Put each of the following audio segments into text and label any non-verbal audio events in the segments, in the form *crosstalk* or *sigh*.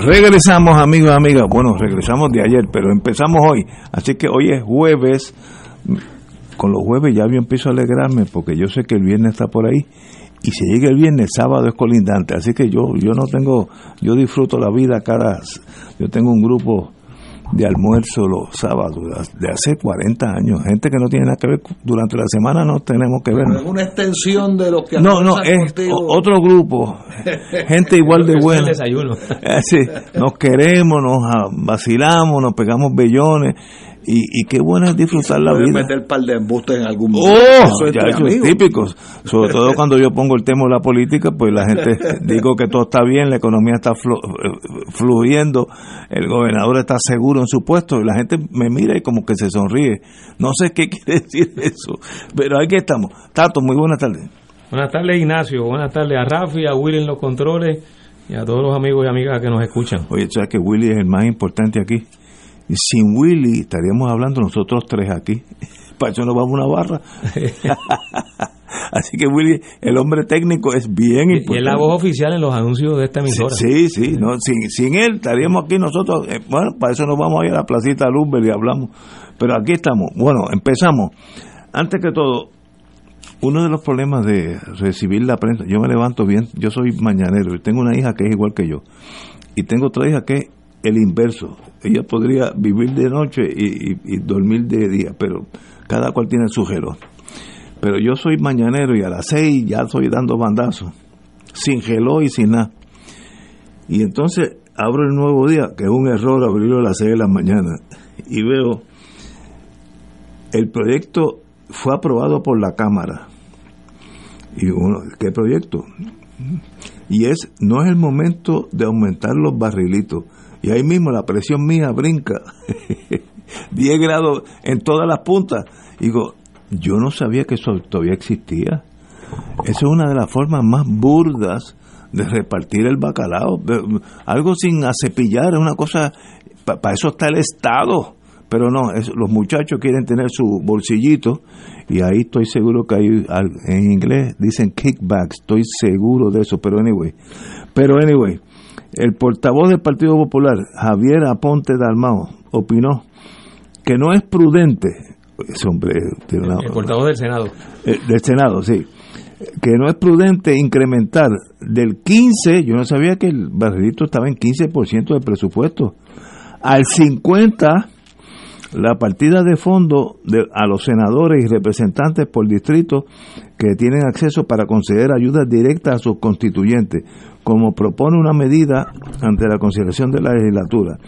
Regresamos, amigos amigas. Bueno, regresamos de ayer, pero empezamos hoy. Así que hoy es jueves. Con los jueves ya yo empiezo a alegrarme porque yo sé que el viernes está por ahí. Y si llega el viernes, sábado es colindante. Así que yo, yo no tengo, yo disfruto la vida cada. Yo tengo un grupo de almuerzo los sábados de hace 40 años. Gente que no tiene nada que ver, durante la semana no tenemos que ver. Es una extensión de lo que No, no, es otro grupo. Gente *laughs* igual de buena. *laughs* Sí, nos queremos, nos vacilamos, nos pegamos bellones y, qué bueno es disfrutar la vida. meter un par de embustes en algún momento. ¡Oh! ya es típico. Sobre todo *laughs* cuando yo pongo el tema de la política, pues la gente *laughs* digo que todo está bien, la economía está fluyendo, el gobernador está seguro en su puesto y la gente me mira y como que se sonríe. No sé qué *laughs* quiere decir eso, pero aquí estamos. Tato, muy buenas tardes. Buenas tardes, Ignacio. Buenas tardes a Rafi, a Willy en los controles y a todos los amigos y amigas que nos escuchan. Oye, ¿sabes que Willy es el más importante aquí? Sin Willy estaríamos hablando nosotros tres aquí. *laughs* Para eso nos vamos a una barra. *laughs* Así que Willy, el hombre técnico, es bien importante. Y es la voz oficial en los anuncios de esta emisora. Sí, sí, no, sin, sin él estaríamos aquí nosotros. Eh, bueno, para eso nos vamos a ir a la placita Lumber y hablamos. Pero aquí estamos. Bueno, empezamos. Antes que todo, uno de los problemas de recibir la prensa, yo me levanto bien, yo soy mañanero y tengo una hija que es igual que yo. Y tengo otra hija que el inverso. Ella podría vivir de noche y, dormir de día, pero cada cual tiene su gelo. Pero yo soy mañanero y a las seis ya estoy dando bandazos, sin gelo y sin nada. Y entonces abro el nuevo día, que es un error abrirlo a las seis de la mañana, y veo el proyecto fue aprobado por la Cámara. Y uno, ¿qué proyecto? Y es, no es el momento de aumentar los barrilitos, y ahí mismo la presión mía brinca *laughs* 10 grados en todas las puntas. Digo, yo no sabía que eso todavía existía. Esa es una de las formas más burdas de repartir el bacalao. Algo sin acepillar, es una cosa, para eso está el Estado. Pero no, los muchachos quieren tener su bolsillito y ahí estoy seguro que hay, en inglés dicen kickbacks, estoy seguro de eso, pero anyway. Pero anyway, el portavoz del Partido Popular, Javier Aponte Dalmao, opinó que no es prudente, ese hombre, el, portavoz del Senado, eh, del Senado, sí, que no es prudente incrementar del 15, yo no sabía que el barrilito estaba en 15% del presupuesto, al 50% la partida de fondo de, a los senadores y representantes por distrito que tienen acceso para conceder ayudas directas a sus constituyentes, como propone una medida ante la consideración de la legislatura.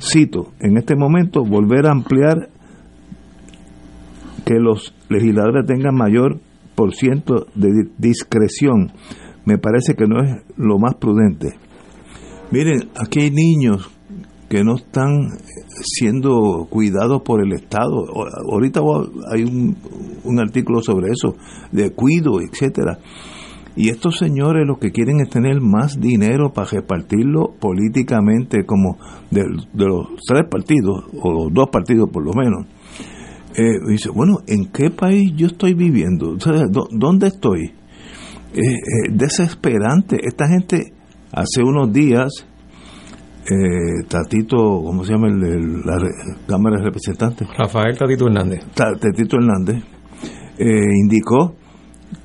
Cito, en este momento volver a ampliar que los legisladores tengan mayor por ciento de discreción. Me parece que no es lo más prudente. Miren, aquí hay niños que no están siendo cuidados por el Estado. Ahorita hay un, artículo sobre eso, de cuido, etcétera. Y estos señores lo que quieren es tener más dinero para repartirlo políticamente, como de, los tres partidos, o los dos partidos por lo menos. Eh, dice, bueno, ¿en qué país yo estoy viviendo? ¿Dónde estoy? Eh, desesperante. Esta gente hace unos días, eh, Tatito, ¿cómo se llama el, la Cámara de Representantes? Rafael Tatito Hernández. Tatito Hernández eh, indicó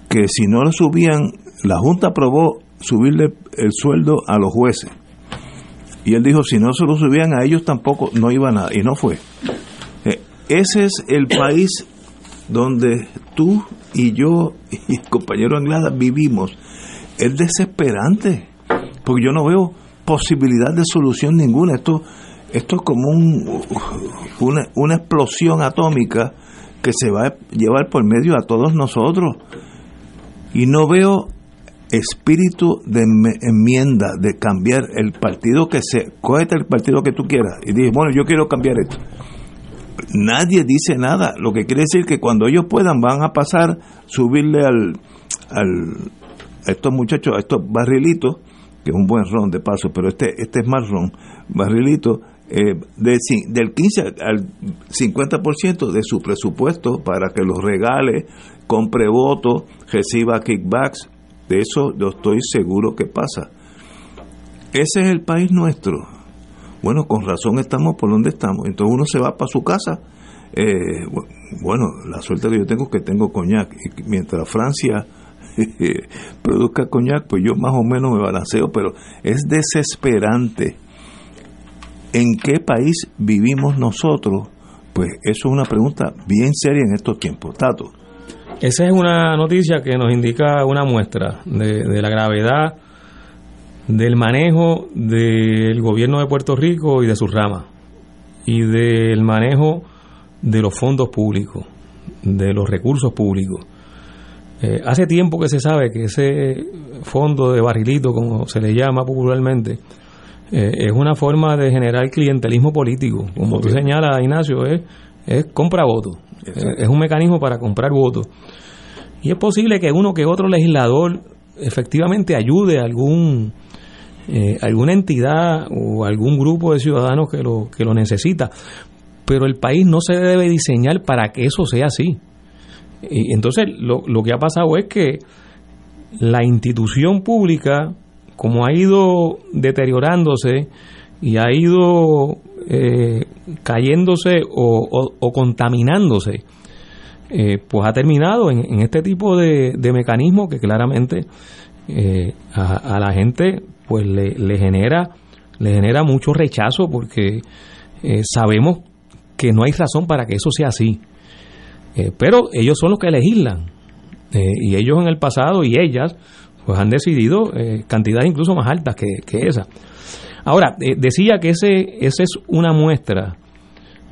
que si no lo subían la Junta aprobó subirle el sueldo a los jueces. Y él dijo, si no se lo subían a ellos tampoco, no iba nada. Y no fue. Eh, ese es el país donde tú y yo *laughs* y el compañero Anglada vivimos. Es desesperante, porque yo no veo posibilidad de solución ninguna. Esto, esto es como un, una, una explosión atómica que se va a llevar por medio a todos nosotros. Y no veo espíritu de enmienda, de cambiar el partido que se, cógete el partido que tú quieras y dices, bueno, yo quiero cambiar esto. Nadie dice nada, lo que quiere decir que cuando ellos puedan van a pasar, subirle al, al a estos muchachos, a estos barrilitos, que es un buen ron de paso, pero este, este es más ron, barrilito, eh, de, del 15 al 50% de su presupuesto para que los regale, compre votos, reciba kickbacks, de eso yo estoy seguro que pasa. Ese es el país nuestro. Bueno, con razón estamos por donde estamos. Entonces uno se va para su casa. Eh, bueno, la suerte que yo tengo es que tengo coñac. Y mientras Francia *laughs* produzca coñac, pues yo más o menos me balanceo, pero es desesperante. ¿En qué país vivimos nosotros? Pues eso es una pregunta bien seria en estos tiempos. Tato. Esa es una noticia que nos indica una muestra de, la gravedad del manejo del gobierno de Puerto Rico y de sus ramas, y del manejo de los fondos públicos, de los recursos públicos. Eh, hace tiempo que se sabe que ese fondo de barrilito, como se le llama popularmente, eh, es una forma de generar clientelismo político. Como tú señalas, Ignacio, es, es compra votos. Es un mecanismo para comprar votos. Y es posible que uno que otro legislador efectivamente ayude a algún, eh, alguna entidad o algún grupo de ciudadanos que lo, que lo necesita. Pero el país no se debe diseñar para que eso sea así. Y entonces lo, lo que ha pasado es que la institución pública, como ha ido deteriorándose y ha ido eh, cayéndose o, contaminándose, eh, pues ha terminado en, este tipo de, mecanismo que claramente eh, a, la gente pues le, genera le genera mucho rechazo porque sabemos que no hay razón para que eso sea así. Pero ellos son los que legislan y ellos en el pasado y ellas pues han decidido cantidades incluso más altas que, que esa Ahora, eh, decía que ese, ese es una muestra,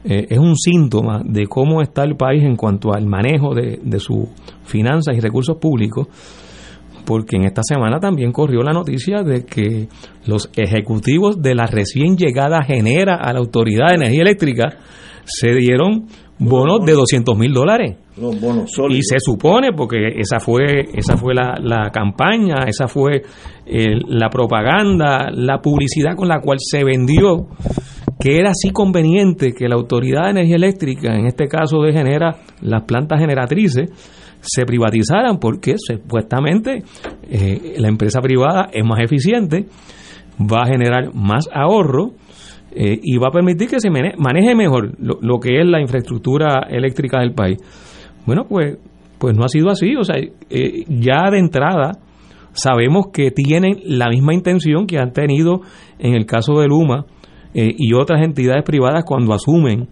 eh, es un síntoma de cómo está el país en cuanto al manejo de, de sus finanzas y recursos públicos, porque en esta semana también corrió la noticia de que los ejecutivos de la recién llegada Genera a la Autoridad de Energía Eléctrica se dieron bonos de 200 mil dólares. Y se supone, porque esa fue, esa fue la, la campaña, esa fue la propaganda, la publicidad con la cual se vendió que era así conveniente que la Autoridad de Energía Eléctrica, en este caso de Genera, las plantas generatrices, se privatizaran porque supuestamente eh, la empresa privada es más eficiente, va a generar más ahorro eh, y va a permitir que se maneje mejor lo, que es la infraestructura eléctrica del país. Bueno, pues, pues no ha sido así. O sea, eh, ya de entrada sabemos que tienen la misma intención que han tenido en el caso de Luma eh, y otras entidades privadas cuando asumen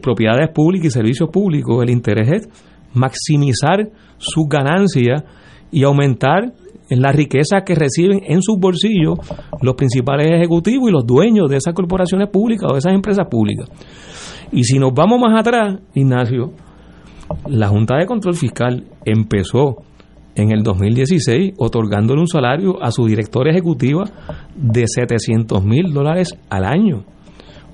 propiedades públicas y servicios públicos. El interés es maximizar sus ganancias y aumentar en la riqueza que reciben en sus bolsillos los principales ejecutivos y los dueños de esas corporaciones públicas o de esas empresas públicas. Y si nos vamos más atrás, Ignacio, la Junta de Control Fiscal empezó en el 2016 otorgándole un salario a su directora ejecutiva de 700 mil dólares al año,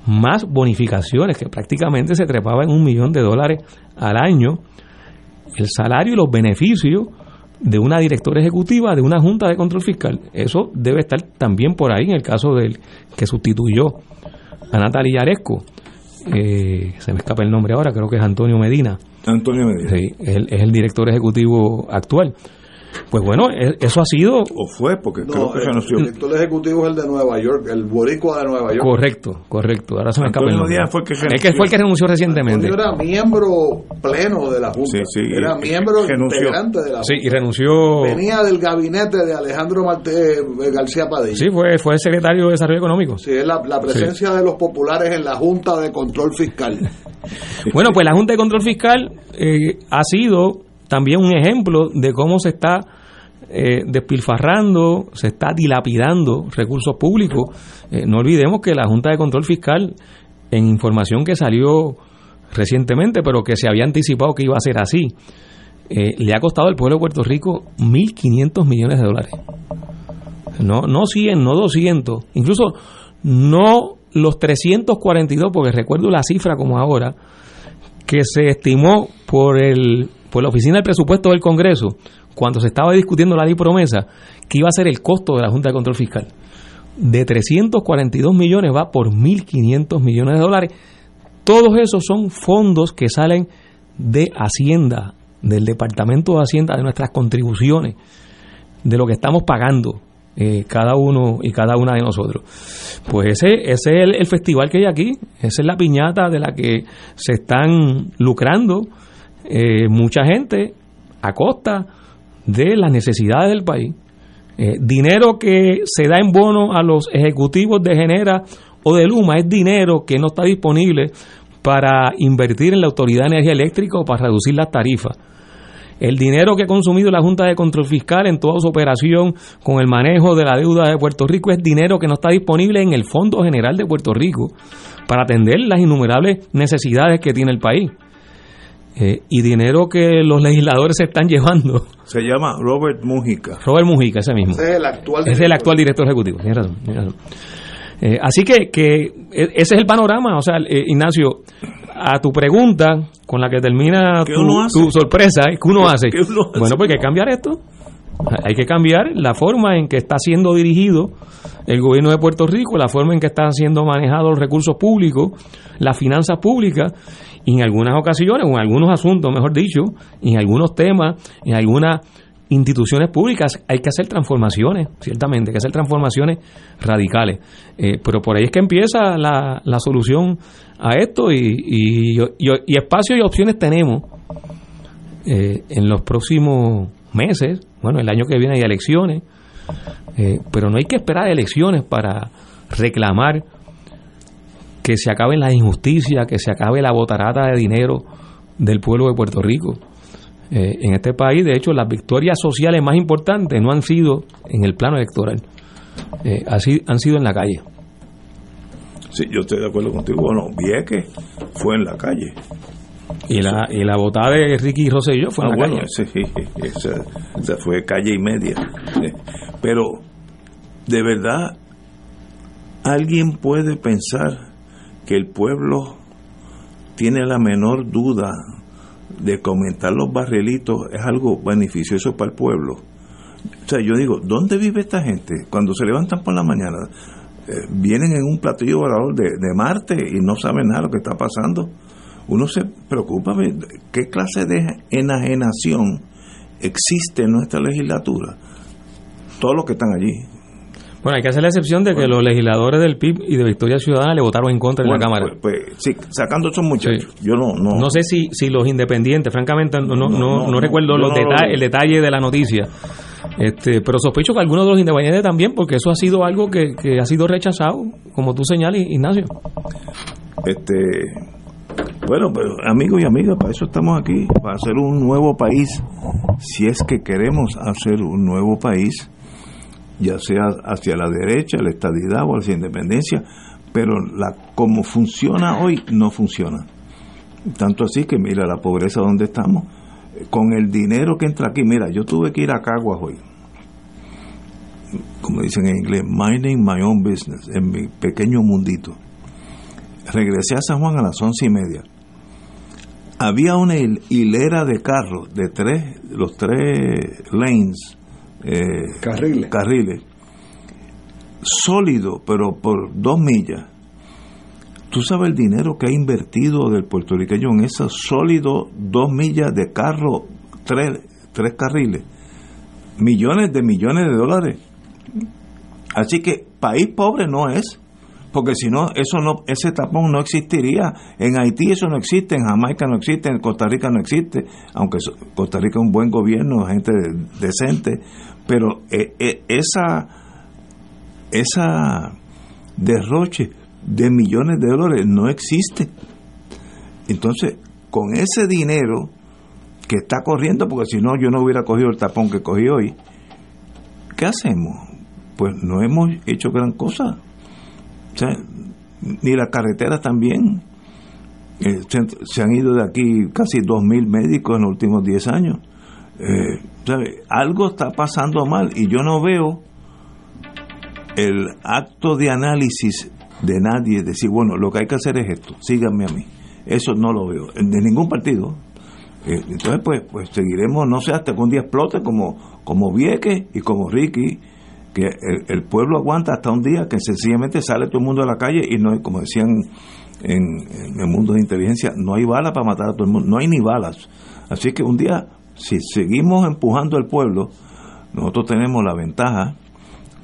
más bonificaciones que prácticamente se trepaba en un millón de dólares al año. El salario y los beneficios de una directora ejecutiva de una junta de control fiscal. Eso debe estar también por ahí en el caso del que sustituyó a Natalia Aresco. Eh, se me escapa el nombre ahora, creo que es Antonio Medina. Antonio Medina. Sí, es el, director ejecutivo actual. Pues bueno, e- eso ha sido ¿O fue? Porque creo que el, renunció. el director ejecutivo es el de Nueva York, el boricua de Nueva York. correcto, correcto. Ahora se me escapa el nombre. Díaz fue el que Es que fue el que renunció recientemente. Antonio era miembro pleno de la Junta. Sí, sí, era miembro renunció. integrante de la Sí, Junta. y renunció. Venía del gabinete de Alejandro Marte- eh, García Padilla. Sí, fue, fue secretario de Desarrollo Económico. Sí, es la, la presencia de los populares en la Junta de Control Fiscal. *laughs* Bueno, pues la Junta de Control Fiscal eh, ha sido también un ejemplo de cómo se está eh, despilfarrando, se está dilapidando recursos públicos. Eh, no olvidemos que la Junta de Control Fiscal, en información que salió recientemente, pero que se había anticipado que iba a ser así, eh, le ha costado al pueblo de Puerto Rico 1.500 millones de dólares. No, no 100, no 200, incluso no los 342, porque recuerdo la cifra como ahora, que se estimó por, el, por la Oficina del Presupuesto del Congreso, cuando se estaba discutiendo la ley promesa, que iba a ser el costo de la Junta de Control Fiscal. De 342 millones va por 1.500 millones de dólares. Todos esos son fondos que salen de Hacienda, del Departamento de Hacienda, de nuestras contribuciones, de lo que estamos pagando eh, cada uno y cada una de nosotros. Pues ese, ese es el, el festival que hay aquí, esa es la piñata de la que se están lucrando eh, mucha gente a costa de las necesidades del país. Eh, dinero que se da en bono a los ejecutivos de Genera o de Luma es dinero que no está disponible para invertir en la Autoridad de Energía Eléctrica o para reducir las tarifas. El dinero que ha consumido la Junta de Control Fiscal en toda su operación con el manejo de la deuda de Puerto Rico es dinero que no está disponible en el Fondo General de Puerto Rico para atender las innumerables necesidades que tiene el país. Eh, y dinero que los legisladores se están llevando. Se llama Robert Mujica. Robert Mujica, ese mismo. Ese es el actual. Ese es el actual director ejecutivo. Tienes razón. tienes razón. Eh, así que, que e- ese es el panorama. O sea, eh, Ignacio, a tu pregunta, con la que termina ¿Qué tu, sorpresa, ¿qué uno hace? ¿Qué uno hace? Bueno, pues hay que cambiar esto. Hay que cambiar la forma en que está siendo dirigido el gobierno de Puerto Rico, la forma en que están siendo manejados los recursos públicos, las finanzas públicas, y en algunas ocasiones, o en algunos asuntos, mejor dicho, en algunos temas, en algunas instituciones públicas, hay que hacer transformaciones, ciertamente, hay que hacer transformaciones radicales. Eh, pero por ahí es que empieza la, la solución a esto, y, y, y, y espacio y opciones tenemos eh, en los próximos meses, bueno, el año que viene hay elecciones, eh, pero no hay que esperar elecciones para reclamar que se acaben las injusticias, que se acabe la botarata de dinero del pueblo de Puerto Rico. Eh, en este país, de hecho, las victorias sociales más importantes no han sido en el plano electoral, eh, así han sido en la calle. Sí, yo estoy de acuerdo contigo. Bueno, Vieques fue en la calle. Y la, y la votada de Ricky Rosselló fue Ah, la bueno, calle. *laughs* sí, esa, esa fue calle y media. Pero, de verdad, ¿alguien puede pensar que el pueblo tiene la menor duda de comentar los barrilitos es algo beneficioso para el pueblo? O sea, yo digo, ¿dónde vive esta gente? Cuando se levantan por la mañana, eh, vienen en un platillo volador de, de Marte y no saben nada de lo que está pasando. Uno se preocupa. ¿qué clase de enajenación existe en nuestra legislatura? Todos los que están allí. Bueno, hay que hacer la excepción de que los legisladores del PIB y de Victoria Ciudadana le votaron en contra en la Bueno, Cámara. Pues, pues, sí, sacando esos muchachos. Sí. Yo no, no. No sé si, si los independientes, francamente, no, no, No, no, recuerdo yo los no deta- lo- el detalle de la noticia. Este, pero sospecho que algunos de los independientes también, porque eso ha sido algo que, que ha sido rechazado, como tú señalas, Ignacio. Este, bueno, pero amigos y amigas, para eso estamos aquí, para hacer un nuevo país. Si es que queremos hacer un nuevo país, ya sea hacia la derecha, la estadidad o hacia la independencia, pero la como funciona hoy no funciona. Tanto así que mira la pobreza donde estamos, con el dinero que entra aquí, mira, yo tuve que ir a Caguas hoy. Como dicen en inglés, minding my own business, en mi pequeño mundito regresé a San Juan a las once y media. Había una hil- hilera de carros de tres, los tres lanes, eh, Carriles. carriles, sólido, pero por dos millas. Tú sabes el dinero que ha invertido del puertorriqueño en esos sólidos dos millas de carro, tres, tres carriles. millones de millones de dólares. Así que país pobre no es, porque si no, eso no, ese tapón no existiría. En Haití eso no existe, en Jamaica no existe, en Costa Rica no existe, aunque Costa Rica es un buen gobierno, gente decente, pero eh, eh, esa, esa derroche de millones de dólares no existe. Entonces, con ese dinero que está corriendo, porque si no yo no hubiera cogido el tapón que cogí hoy, ¿qué hacemos? Pues no hemos hecho gran cosa. Ni las carreteras también. Eh, se, han ido de aquí casi 2.000 médicos en los últimos 10 años. Eh, algo está pasando mal y yo no veo el acto de análisis de nadie, decir, bueno, lo que hay que hacer es esto, síganme a mí. Eso no lo veo, de ningún partido. Eh, entonces, pues, pues seguiremos, no sé, hasta que un día explote como, como y como Ricky, que el, pueblo aguanta hasta un día que sencillamente sale todo el mundo a la calle y no hay, como decían en, el mundo de inteligencia, no hay balas para matar a todo el mundo, no hay ni balas. Así que un día, si seguimos empujando al pueblo, nosotros tenemos la ventaja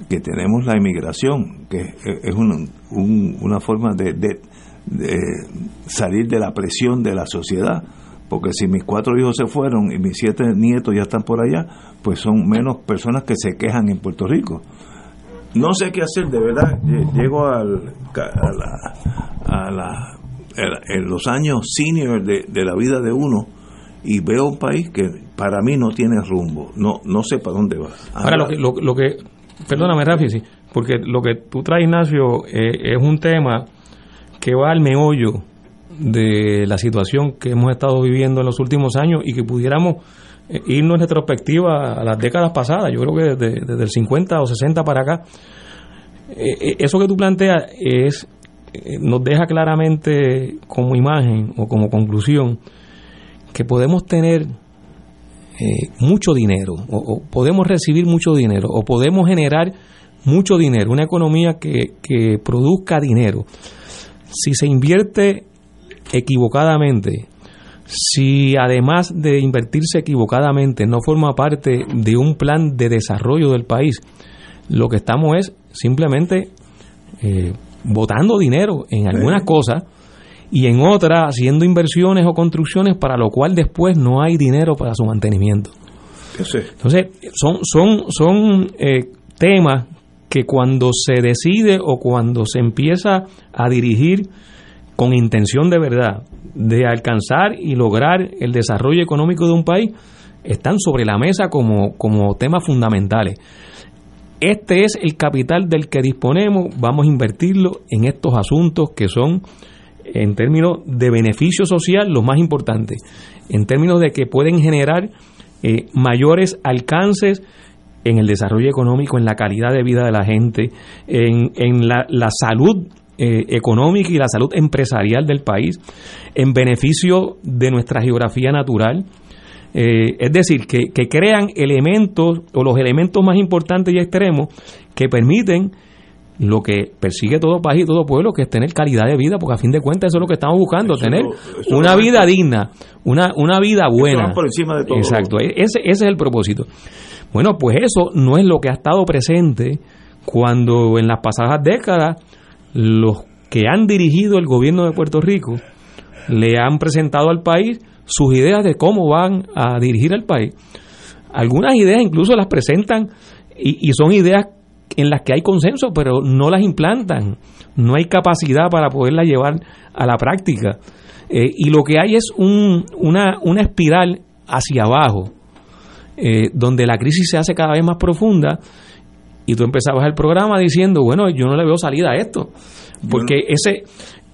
que tenemos la inmigración, que es una forma de, de, salir de la presión de la sociedad. Porque si mis cuatro hijos se fueron y mis siete nietos ya están por allá, pues son menos personas que se quejan en Puerto Rico. No sé qué hacer, de verdad. Llego al, a, la, en los años senior de, la vida de uno y veo un país que para mí no tiene rumbo, no no sé para dónde va. Ahora, lo que, lo que Perdóname, Rafi, sí, porque lo que tú traes, Ignacio, eh, es un tema que va al meollo de la situación que hemos estado viviendo en los últimos años y que pudiéramos eh, irnos en retrospectiva a las décadas pasadas, yo creo que desde, el 50 o 60 para acá. Eh, eso que tú planteas es nos deja claramente como imagen o como conclusión que podemos tener eh, mucho dinero, o, podemos recibir mucho dinero, o podemos generar mucho dinero, una economía que produzca dinero. Si se invierte equivocadamente, si además de invertirse equivocadamente no forma parte de un plan de desarrollo del país, lo que estamos es simplemente eh, botando dinero en algunas cosas y en otra haciendo inversiones o construcciones para lo cual después no hay dinero para su mantenimiento. Entonces, son, son, son eh, temas que cuando se decide o cuando se empieza a dirigir con intención de verdad de alcanzar y lograr el desarrollo económico de un país, están sobre la mesa como, como temas fundamentales. Este es el capital del que disponemos, vamos a invertirlo en estos asuntos que son en términos de beneficio social, lo más importante, en términos de que pueden generar eh, mayores alcances en el desarrollo económico, en la calidad de vida de la gente, en, en la, salud eh, económica y la salud empresarial del país, en beneficio de nuestra geografía natural. Eh, es decir, que, que crean elementos o los elementos más importantes y extremos que permiten lo que persigue todo país y todo pueblo, que es tener calidad de vida, porque a fin de cuentas eso es lo que estamos buscando, tener una vida digna, una, una vida buena. Por encima de todo. Exacto, e-, ese, ese es el propósito. Bueno, pues eso no es lo que ha estado presente cuando en las pasadas décadas los que han dirigido el gobierno de Puerto Rico le han presentado al país sus ideas de cómo van a dirigir al país. Algunas ideas incluso las presentan y, son ideas en las que hay consenso, pero no las implantan. No hay capacidad para poderlas llevar a la práctica. Eh, y lo que hay es un, una, una espiral hacia abajo, eh, donde la crisis se hace cada vez más profunda. Y tú empezabas el programa diciendo, bueno, yo no le veo salida a esto. Porque ese,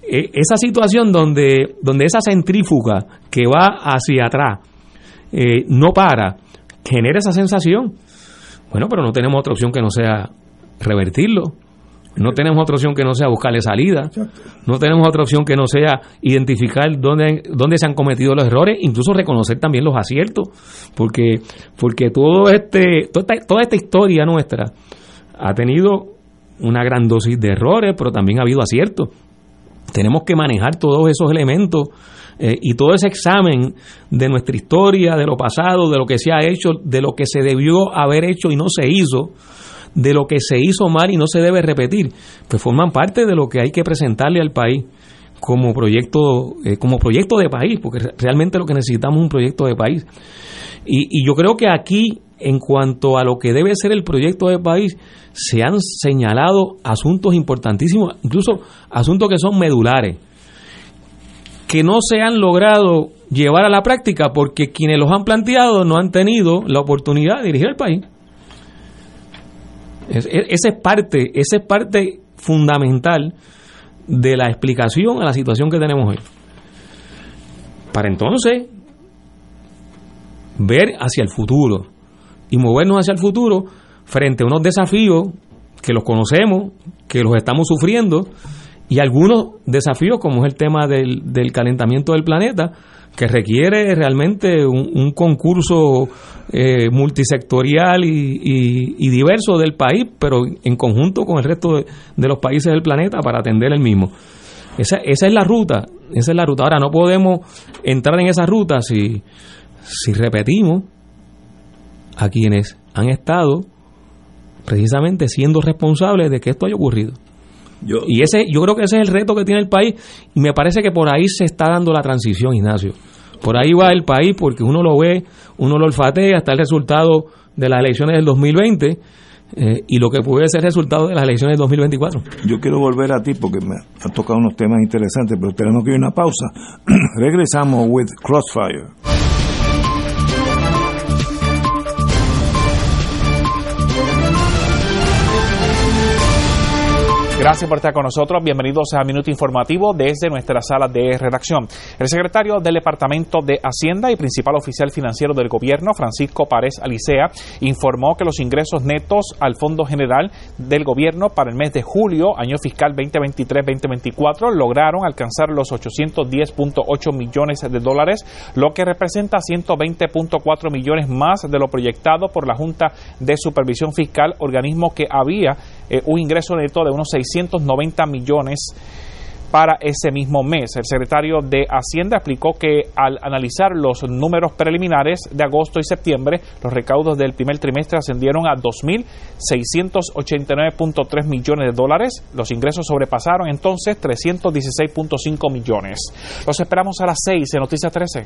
e, esa situación donde, donde esa centrífuga que va hacia atrás eh, no para, genera esa sensación. Bueno, pero no tenemos otra opción que no sea revertirlo. No tenemos otra opción que no sea buscarle salida. No tenemos otra opción que no sea identificar dónde, dónde se han cometido los errores, incluso reconocer también los aciertos. Porque, porque todo este, toda, esta, toda esta historia nuestra ha tenido una gran dosis de errores, pero también ha habido aciertos. tenemos que manejar todos esos elementos eh, y todo ese examen de nuestra historia, de lo pasado, de lo que se ha hecho, de lo que se debió haber hecho y no se hizo, de lo que se hizo mal y no se debe repetir, pues forman parte de lo que hay que presentarle al país como proyecto, eh, como proyecto de país, porque realmente lo que necesitamos es un proyecto de país. Y, y yo creo que aquí, en cuanto a lo que debe ser el proyecto de país, se han señalado asuntos importantísimos, incluso asuntos que son medulares, que no se han logrado llevar a la práctica porque quienes los han planteado no han tenido la oportunidad de dirigir el país. esa es parte, esa es parte fundamental de la explicación a la situación que tenemos hoy. Para entonces ver hacia el futuro y movernos hacia el futuro frente a unos desafíos que los conocemos, que los estamos sufriendo, y algunos desafíos como es el tema del, del calentamiento del planeta, que requiere realmente un, concurso eh, multisectorial y, diverso del país, pero en conjunto con el resto de, de, los países del planeta para atender el mismo. Esa, esa es la ruta, esa es la ruta. Ahora no podemos entrar en esa ruta si, si repetimos a quienes han estado precisamente siendo responsables de que esto haya ocurrido. Yo, y ese, yo creo que ese es el reto que tiene el país y me parece que por ahí se está dando la transición, Ignacio. Por ahí va el país porque uno lo ve, uno lo olfatea, está el resultado de las elecciones del 2020 eh, y lo que puede ser resultado de las elecciones del 2024. Yo quiero volver a ti porque me han tocado unos temas interesantes, pero tenemos que ir a una pausa. *clears throat* Regresamos with Crossfire. Gracias por estar con nosotros. Bienvenidos a Minuto Informativo desde nuestra sala de redacción. El secretario del Departamento de Hacienda y principal oficial financiero del gobierno, Francisco Párez Alicea, informó que los ingresos netos al Fondo General del Gobierno para el mes de julio, año fiscal 2023-2024, lograron alcanzar los 810.8 millones de dólares, lo que representa 120.4 millones más de lo proyectado por la Junta de Supervisión Fiscal, organismo que había eh, un ingreso neto de unos 690 millones para ese mismo mes. El secretario de Hacienda explicó que al analizar los números preliminares de agosto y septiembre, los recaudos del primer trimestre ascendieron a 2.689.3 millones de dólares. Los ingresos sobrepasaron entonces 316.5 millones. Los esperamos a las 6 en Noticias 13.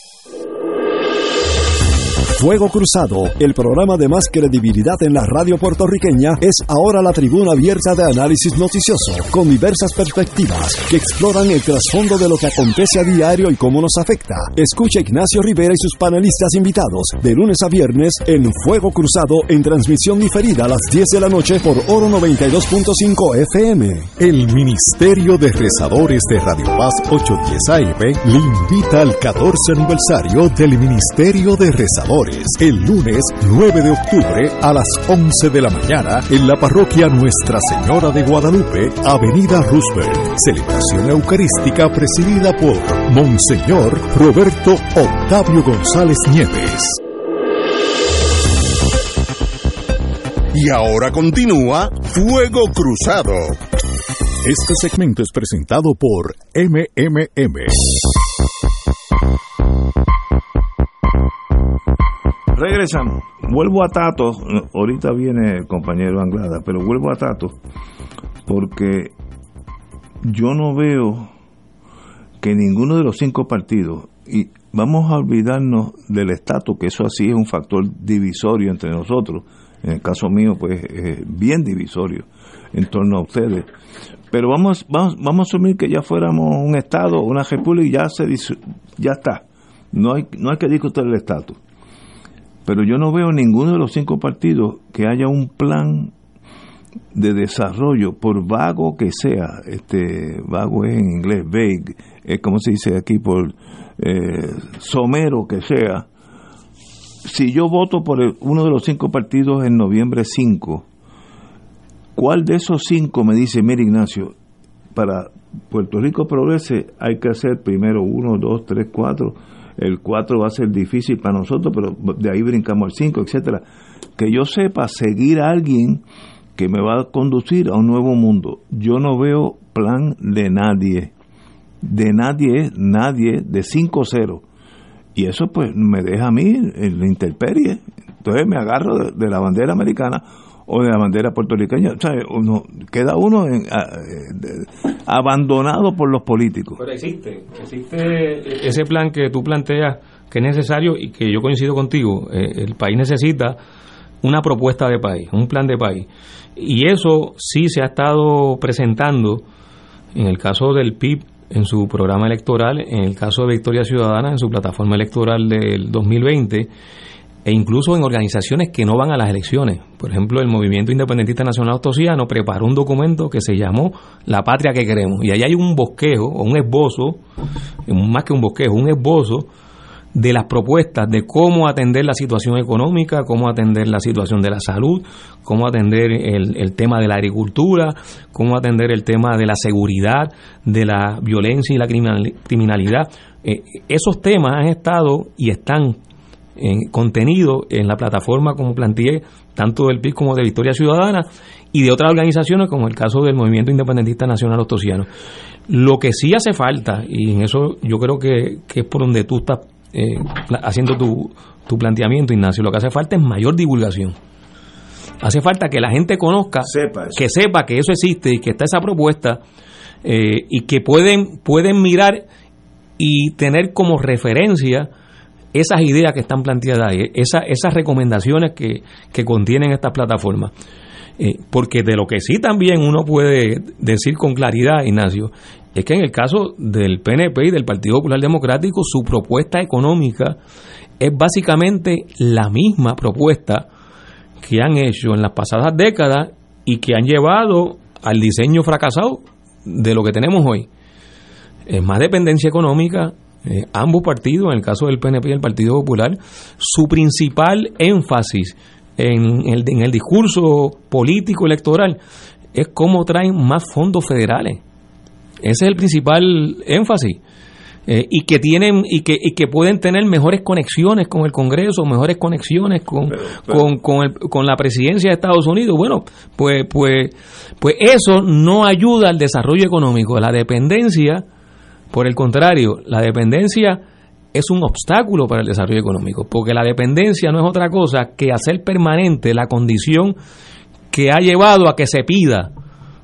Fuego Cruzado, el programa de más credibilidad en la radio puertorriqueña, es ahora la tribuna abierta de análisis noticioso, con diversas perspectivas que exploran el trasfondo de lo que acontece a diario y cómo nos afecta. Escucha Ignacio Rivera y sus panelistas invitados de lunes a viernes en Fuego Cruzado en transmisión diferida a las 10 de la noche por Oro 92.5 FM. El Ministerio de Rezadores de Radio Paz 810 AM le invita al 14 aniversario del Ministerio de Rezadores el lunes 9 de octubre a las 11 de la mañana en la parroquia Nuestra Señora de Guadalupe, Avenida Roosevelt. Celebración eucarística presidida por Monseñor Roberto Octavio González Nieves. Y ahora continúa Fuego Cruzado. Este segmento es presentado por MMM. Regresamos. Vuelvo a Tato. Ahorita viene el compañero Anglada, pero vuelvo a Tato porque yo no veo que ninguno de los cinco partidos, y vamos a olvidarnos del estatus, que eso así es un factor divisorio entre nosotros, en el caso mío, pues bien divisorio en torno a ustedes. Pero vamos, vamos, vamos a asumir que ya fuéramos un Estado, una república y ya, se, ya está. No hay, no hay que discutir el estatus. Pero yo no veo ninguno de los cinco partidos que haya un plan de desarrollo, por vago que sea, este vago es en inglés, vague, es como se dice aquí, por eh, somero que sea, si yo voto por uno de los cinco partidos en noviembre 5, ¿cuál de esos cinco me dice, mira Ignacio, para Puerto Rico progrese hay que hacer primero uno, dos, tres, cuatro, el cuatro va a ser difícil para nosotros, pero de ahí brincamos al cinco, etcétera. Que yo sepa seguir a alguien que me va a conducir a un nuevo mundo. Yo no veo plan de nadie. De nadie, nadie, de 5-0. Y eso pues me deja a mí en la intemperie. Entonces me agarro de, la bandera americana o de la bandera puertorriqueña. O sea, uno, queda uno en, abandonado por los políticos. Pero existe, existe ese plan que tú planteas que es necesario y que yo coincido contigo. Eh, el país necesita una propuesta de país, un plan de país. Y eso sí se ha estado presentando en el caso del PIB en su programa electoral, en el caso de Victoria Ciudadana en su plataforma electoral del 2020 e incluso en organizaciones que no van a las elecciones. Por ejemplo, el Movimiento Independentista Nacional Ostosiano preparó un documento que se llamó La Patria que Queremos. Y ahí hay un bosquejo, o un esbozo, más que un bosquejo, un esbozo de las propuestas de cómo atender la situación económica, cómo atender la situación de la salud, cómo atender el, tema de la agricultura, cómo atender el tema de la seguridad, de la violencia y la criminalidad. Eh, esos temas han estado y están en, contenidos en la plataforma, como planteé, tanto del PIB como de Victoria Ciudadana y de otras organizaciones, como el caso del Movimiento Independentista Nacional Ostosiano. Lo que sí hace falta, y en eso yo creo que, que es por donde tú estás eh, haciendo tu, tu planteamiento, Ignacio, lo que hace falta es mayor divulgación. Hace falta que la gente conozca, que sepa que eso existe y que está esa propuesta eh, y que pueden, pueden mirar y tener como referencia esas ideas que están planteadas ahí, esas recomendaciones que, que contienen estas plataformas. Eh, porque de lo que sí también uno puede decir con claridad, Ignacio, es que en el caso del PNP y del Partido Popular Democrático, su propuesta económica es básicamente la misma propuesta que han hecho en las pasadas décadas y que han llevado al diseño fracasado de lo que tenemos hoy. Es más dependencia económica, eh, ambos partidos, en el caso del PNP y el Partido Popular, su principal énfasis en el, en el discurso político electoral es cómo traen más fondos federales ese es el principal énfasis. Eh, y que tienen y que, y que pueden tener mejores conexiones con el Congreso, mejores conexiones con, con, con, el, con, la presidencia de Estados Unidos. Bueno, pues, pues, pues eso no ayuda al desarrollo económico. La dependencia, por el contrario, la dependencia es un obstáculo para el desarrollo económico, porque la dependencia no es otra cosa que hacer permanente la condición que ha llevado a que se pida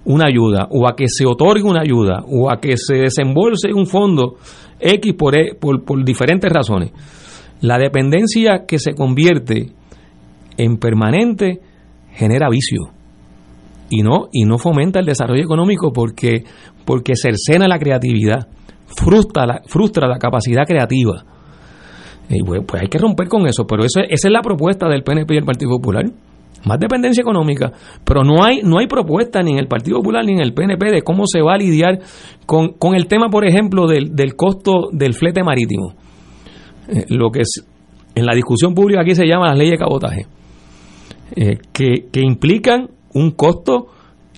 una ayuda o a que se otorgue una ayuda o a que se desembolse un fondo X por, e, por, diferentes razones. La dependencia que se convierte en permanente genera vicio y no y no fomenta el desarrollo económico porque porque cercena la creatividad, frustra la, frustra la capacidad creativa. Y pues, pues hay que romper con eso, pero eso, esa es la propuesta del PNP y el Partido Popular más dependencia económica, pero no hay, no hay propuesta ni en el Partido Popular ni en el PNP de cómo se va a lidiar con, el tema, por ejemplo, del, del costo del flete marítimo. Eh, lo que es, en la discusión pública aquí se llama las leyes de cabotaje, eh, que, que, implican un costo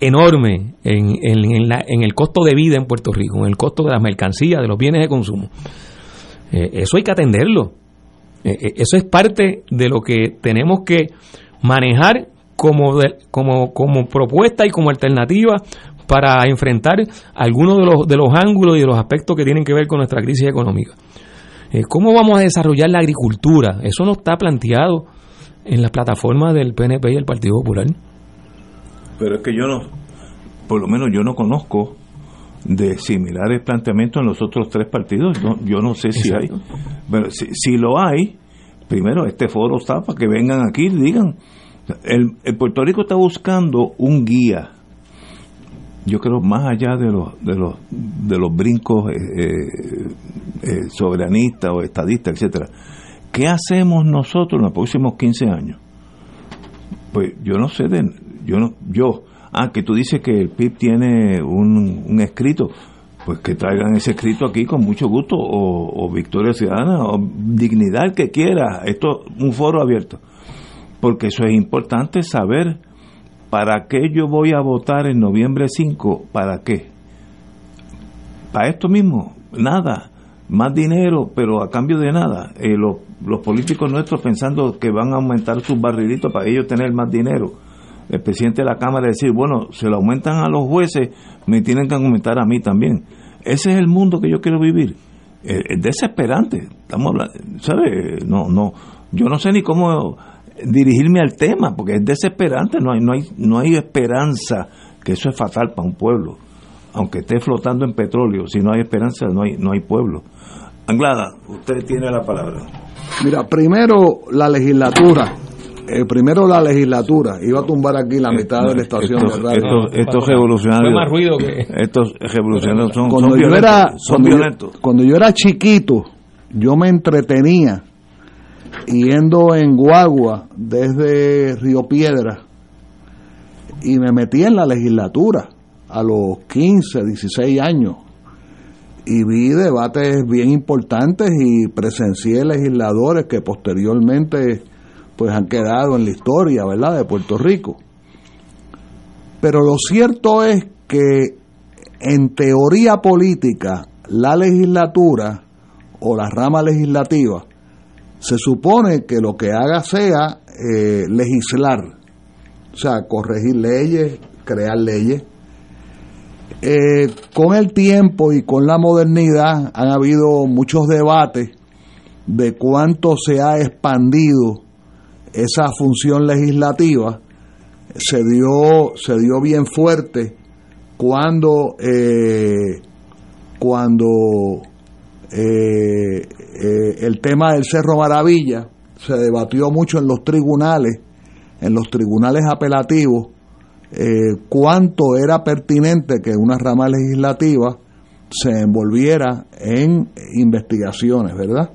enorme en, en, en, el costo de vida en Puerto Rico, en el costo de las mercancías, de los bienes de consumo. Eh, eso hay que atenderlo. eso es parte de lo que tenemos que manejar como, como, como propuesta y como alternativa para enfrentar algunos de los, de los ángulos y de los aspectos que tienen que ver con nuestra crisis económica. Eh, ¿Cómo vamos a desarrollar la agricultura? Eso no está planteado en las plataformas del PNP y el Partido Popular. Pero es que yo no, por lo menos yo no conozco de similares planteamientos en los otros tres partidos. yo no sé si hay. Pero si, si lo hay, primero, este foro está para que vengan aquí y digan El, el Puerto Rico está buscando un guía yo creo más allá de los de los de los brincos eh, eh, soberanistas o estadistas etcétera qué hacemos nosotros en los próximos 15 años pues yo no sé de yo no yo ah que tú dices que el PIB tiene un, un escrito pues que traigan ese escrito aquí con mucho gusto o, Victoria Ciudadana o dignidad que quiera esto un foro abierto porque eso es importante saber ¿Para qué yo voy a votar en noviembre 5? ¿Para qué? Para esto mismo, nada, más dinero, pero a cambio de nada. Eh, los, los políticos nuestros pensando que van a aumentar sus barrilitos para ellos tener más dinero. El presidente de la Cámara decir, bueno, se lo aumentan a los jueces, me tienen que aumentar a mí también. Ese es el mundo que yo quiero vivir. Eh, es desesperante. Estamos hablando, ¿sabes? No, no, yo no sé ni cómo dirigirme al tema, porque es desesperante, no hay, no hay, no hay esperanza, que eso es fatal para un pueblo, aunque esté flotando en petróleo, si no hay esperanza no hay, no hay pueblo. Anglada, usted tiene la palabra. Mira, primero la legislatura. Eh, primero la legislatura. Iba a tumbar aquí la mitad de la estación estos, de radio. Estos, estos revolucionarios. Fue más ruido que. Estos revolucionarios son, cuando son yo violentos. era son cuando yo- violentos. cuando yo era chiquito yo me entretenía yendo en guagua desde Río Piedra y me metí en la legislatura a los 15, 16 años y vi debates bien importantes y presencié legisladores que posteriormente pues han quedado en la historia, ¿verdad?, de Puerto Rico. Pero lo cierto es que en teoría política, la legislatura o la rama legislativa se supone que lo que haga sea eh, legislar, o sea, corregir leyes, crear leyes. Eh, con el tiempo y con la modernidad han habido muchos debates de cuánto se ha expandido esa función legislativa. Se dio, se dio bien fuerte cuando, eh, cuando eh, eh, el tema del Cerro Maravilla se debatió mucho en los tribunales, en los tribunales apelativos, eh, cuánto era pertinente que una rama legislativa se envolviera en investigaciones, ¿verdad?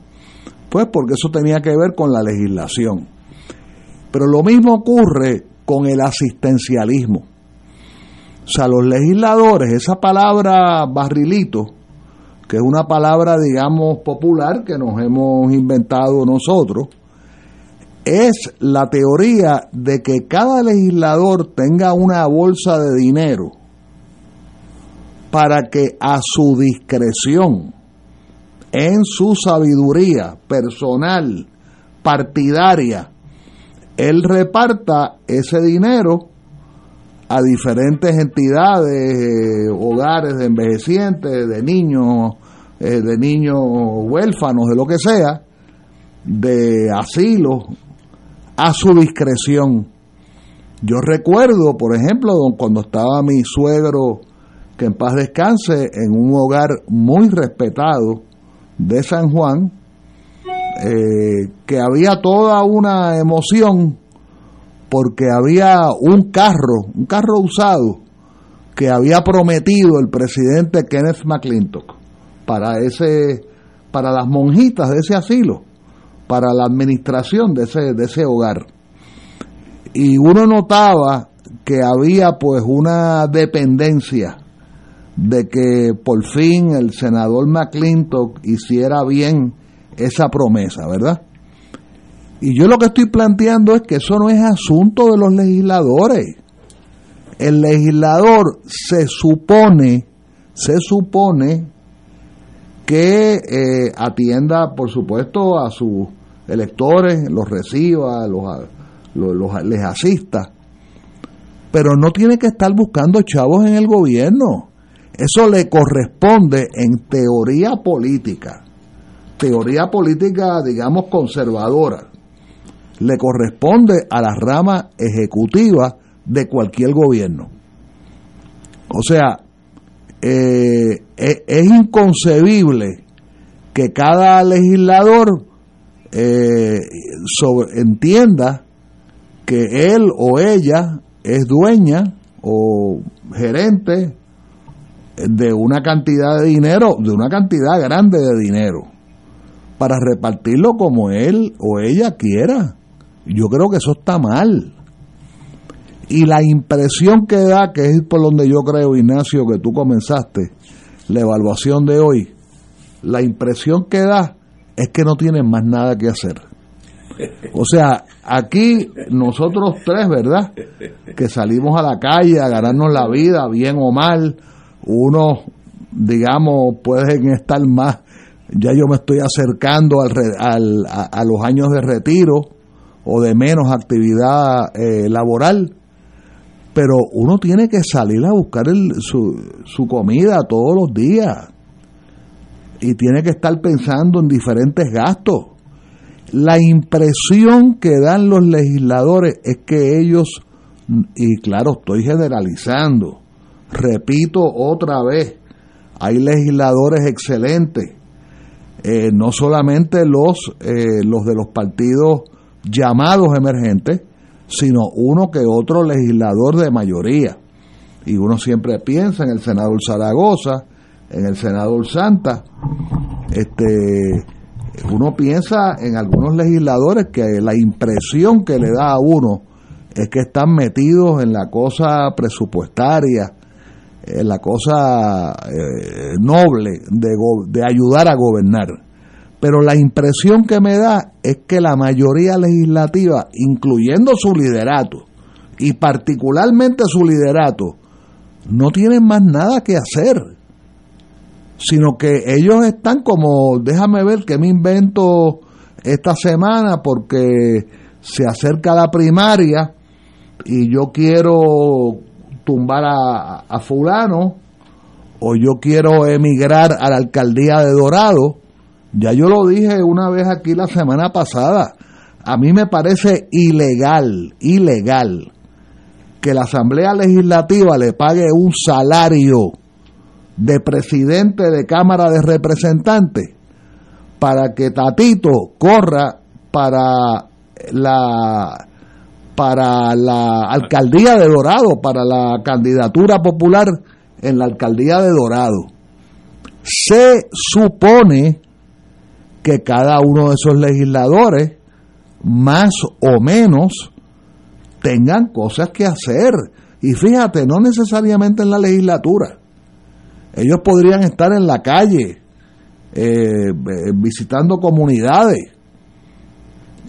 Pues porque eso tenía que ver con la legislación. Pero lo mismo ocurre con el asistencialismo. O sea, los legisladores, esa palabra barrilito, que es una palabra, digamos, popular que nos hemos inventado nosotros, es la teoría de que cada legislador tenga una bolsa de dinero para que a su discreción, en su sabiduría personal, partidaria, él reparta ese dinero a diferentes entidades, eh, hogares de envejecientes, de niños, eh, de niños huérfanos, de lo que sea, de asilo, a su discreción. Yo recuerdo, por ejemplo, cuando estaba mi suegro, que en paz descanse, en un hogar muy respetado de San Juan, eh, que había toda una emoción porque había un carro, un carro usado, que había prometido el presidente Kenneth McClintock para ese, para las monjitas de ese asilo, para la administración de ese, de ese hogar. Y uno notaba que había pues una dependencia de que por fin el senador McClintock hiciera bien esa promesa, ¿verdad? Y yo lo que estoy planteando es que eso no es asunto de los legisladores. El legislador se supone, se supone que eh, atienda, por supuesto, a sus electores, los reciba, los, los- los- les asista, pero no tiene que estar buscando chavos en el gobierno. Eso le corresponde en teoría política, teoría política, digamos, conservadora le corresponde a la rama ejecutiva de cualquier gobierno. O sea, eh, es, es inconcebible que cada legislador eh, sobre- entienda que él o ella es dueña o gerente de una cantidad de dinero, de una cantidad grande de dinero, para repartirlo como él o ella quiera. Yo creo que eso está mal. Y la impresión que da, que es por donde yo creo, Ignacio, que tú comenzaste, la evaluación de hoy, la impresión que da es que no tienen más nada que hacer. O sea, aquí nosotros tres, ¿verdad? Que salimos a la calle a ganarnos la vida, bien o mal, unos, digamos, pueden estar más, ya yo me estoy acercando al, al a, los años de retiro o de menos actividad eh, laboral, pero uno tiene que salir a buscar su, su comida todos los días y tiene que estar pensando en diferentes gastos. La impresión que dan los legisladores es que ellos, y claro, estoy generalizando, repito otra vez, hay legisladores excelentes, eh, no solamente los, eh, los de los partidos llamados emergentes, sino uno que otro legislador de mayoría. Y uno siempre piensa en el senador Zaragoza, en el senador Santa, este, uno piensa en algunos legisladores que la impresión que le da a uno es que están metidos en la cosa presupuestaria, en la cosa eh, noble de, de ayudar a gobernar. Pero la impresión que me da es que la mayoría legislativa, incluyendo su liderato, y particularmente su liderato, no tienen más nada que hacer sino que ellos están como, déjame ver qué me invento esta semana porque se acerca la primaria y yo quiero tumbar a, a fulano o yo quiero emigrar a la alcaldía de Dorado. Ya yo lo dije una vez aquí la semana pasada. A mí me parece ilegal, ilegal, que la Asamblea Legislativa le pague un salario de presidente de Cámara de Representantes para que Tatito corra para la para la alcaldía de Dorado, para la candidatura popular en la alcaldía de Dorado. Se supone que cada uno de esos legisladores, más o menos, tengan cosas que hacer. Y fíjate, no necesariamente en la legislatura ellos podrían estar en la calle eh, visitando comunidades.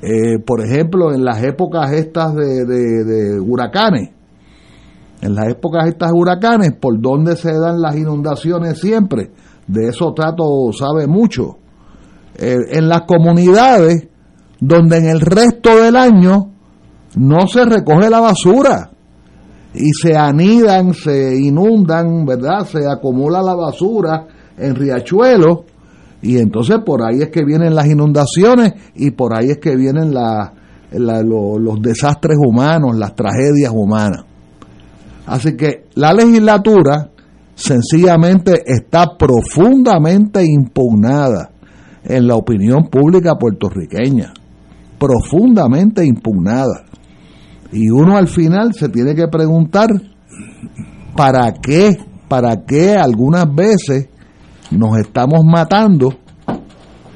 Eh, por ejemplo, en las épocas estas de, huracanes, en las épocas estas de huracanes, por donde se dan las inundaciones siempre, de eso Trato sabe mucho. Eh, en las comunidades donde en el resto del año no se recoge la basura y se anidan, se inundan, ¿verdad? Se acumula la basura en riachuelos y entonces por ahí es que vienen las inundaciones y por ahí es que vienen los desastres humanos, las tragedias humanas. Así que la legislatura sencillamente está profundamente impugnada en la opinión pública puertorriqueña, profundamente impugnada. Y uno al final se tiene que preguntar, ¿para qué? ¿Para qué algunas veces nos estamos matando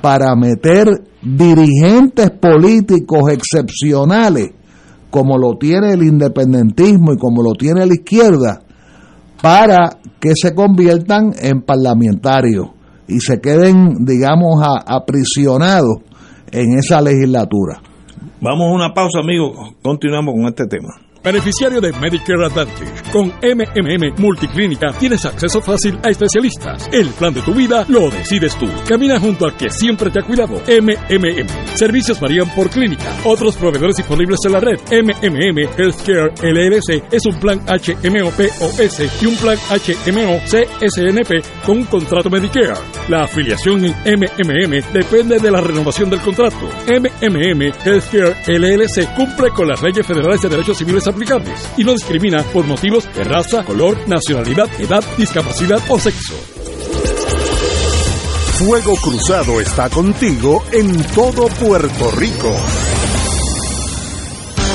para meter dirigentes políticos excepcionales como lo tiene el independentismo y como lo tiene la izquierda para que se conviertan en parlamentarios y se queden, digamos, aprisionados en esa legislatura. Vamos a una pausa, amigos. Continuamos con este tema. Beneficiario de Medicare Advantage. Con MMM Multiclínica tienes acceso fácil a especialistas. El plan de tu vida lo decides tú. Camina junto al que siempre te ha cuidado. MMM. Servicios varían por clínica. Otros proveedores disponibles en la red. MMM Healthcare LLC es un plan HMO POS y un plan HMO CSNP con un contrato Medicare. La afiliación en MMM depende de la renovación del contrato. MMM Healthcare LLC cumple con las leyes federales de derechos civiles aplicables y no discrimina por motivos de raza, color, nacionalidad, edad, discapacidad o sexo. Fuego Cruzado está contigo en todo Puerto Rico.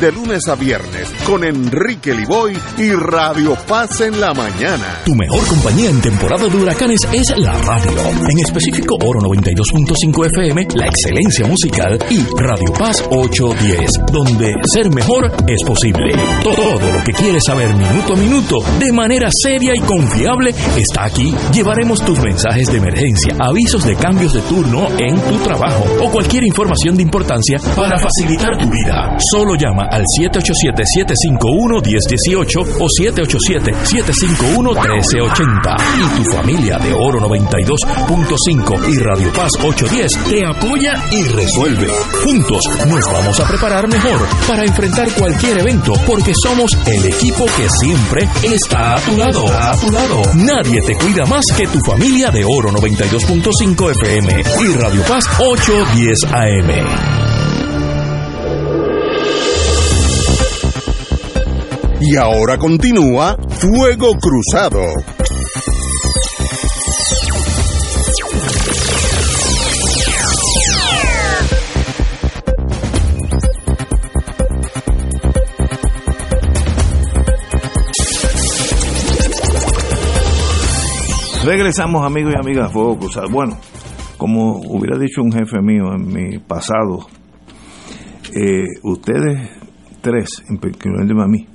de lunes a viernes con Enrique Liboy y Radio Paz en la mañana. Tu mejor compañía en temporada de huracanes es la radio. En específico Oro 92.5 FM, la excelencia musical y Radio Paz 810, donde ser mejor es posible. Todo lo que quieres saber minuto a minuto, de manera seria y confiable, está aquí. Llevaremos tus mensajes de emergencia, avisos de cambios de turno en tu trabajo o cualquier información de importancia para facilitar tu vida. Solo llama al 787-751-1018 o 787-751-1380. Y tu familia de Oro 92.5 y Radio Paz 810 te apoya y resuelve. Juntos nos vamos a preparar mejor para enfrentar cualquier evento porque somos el equipo que siempre está a tu lado. A tu lado. Nadie te cuida más que tu familia de Oro 92.5 FM y Radio Paz 810 AM. Y ahora continúa Fuego Cruzado. Regresamos amigos y amigas a Fuego Cruzado. Bueno, como hubiera dicho un jefe mío en mi pasado, eh, ustedes tres, incluyéndome a mí,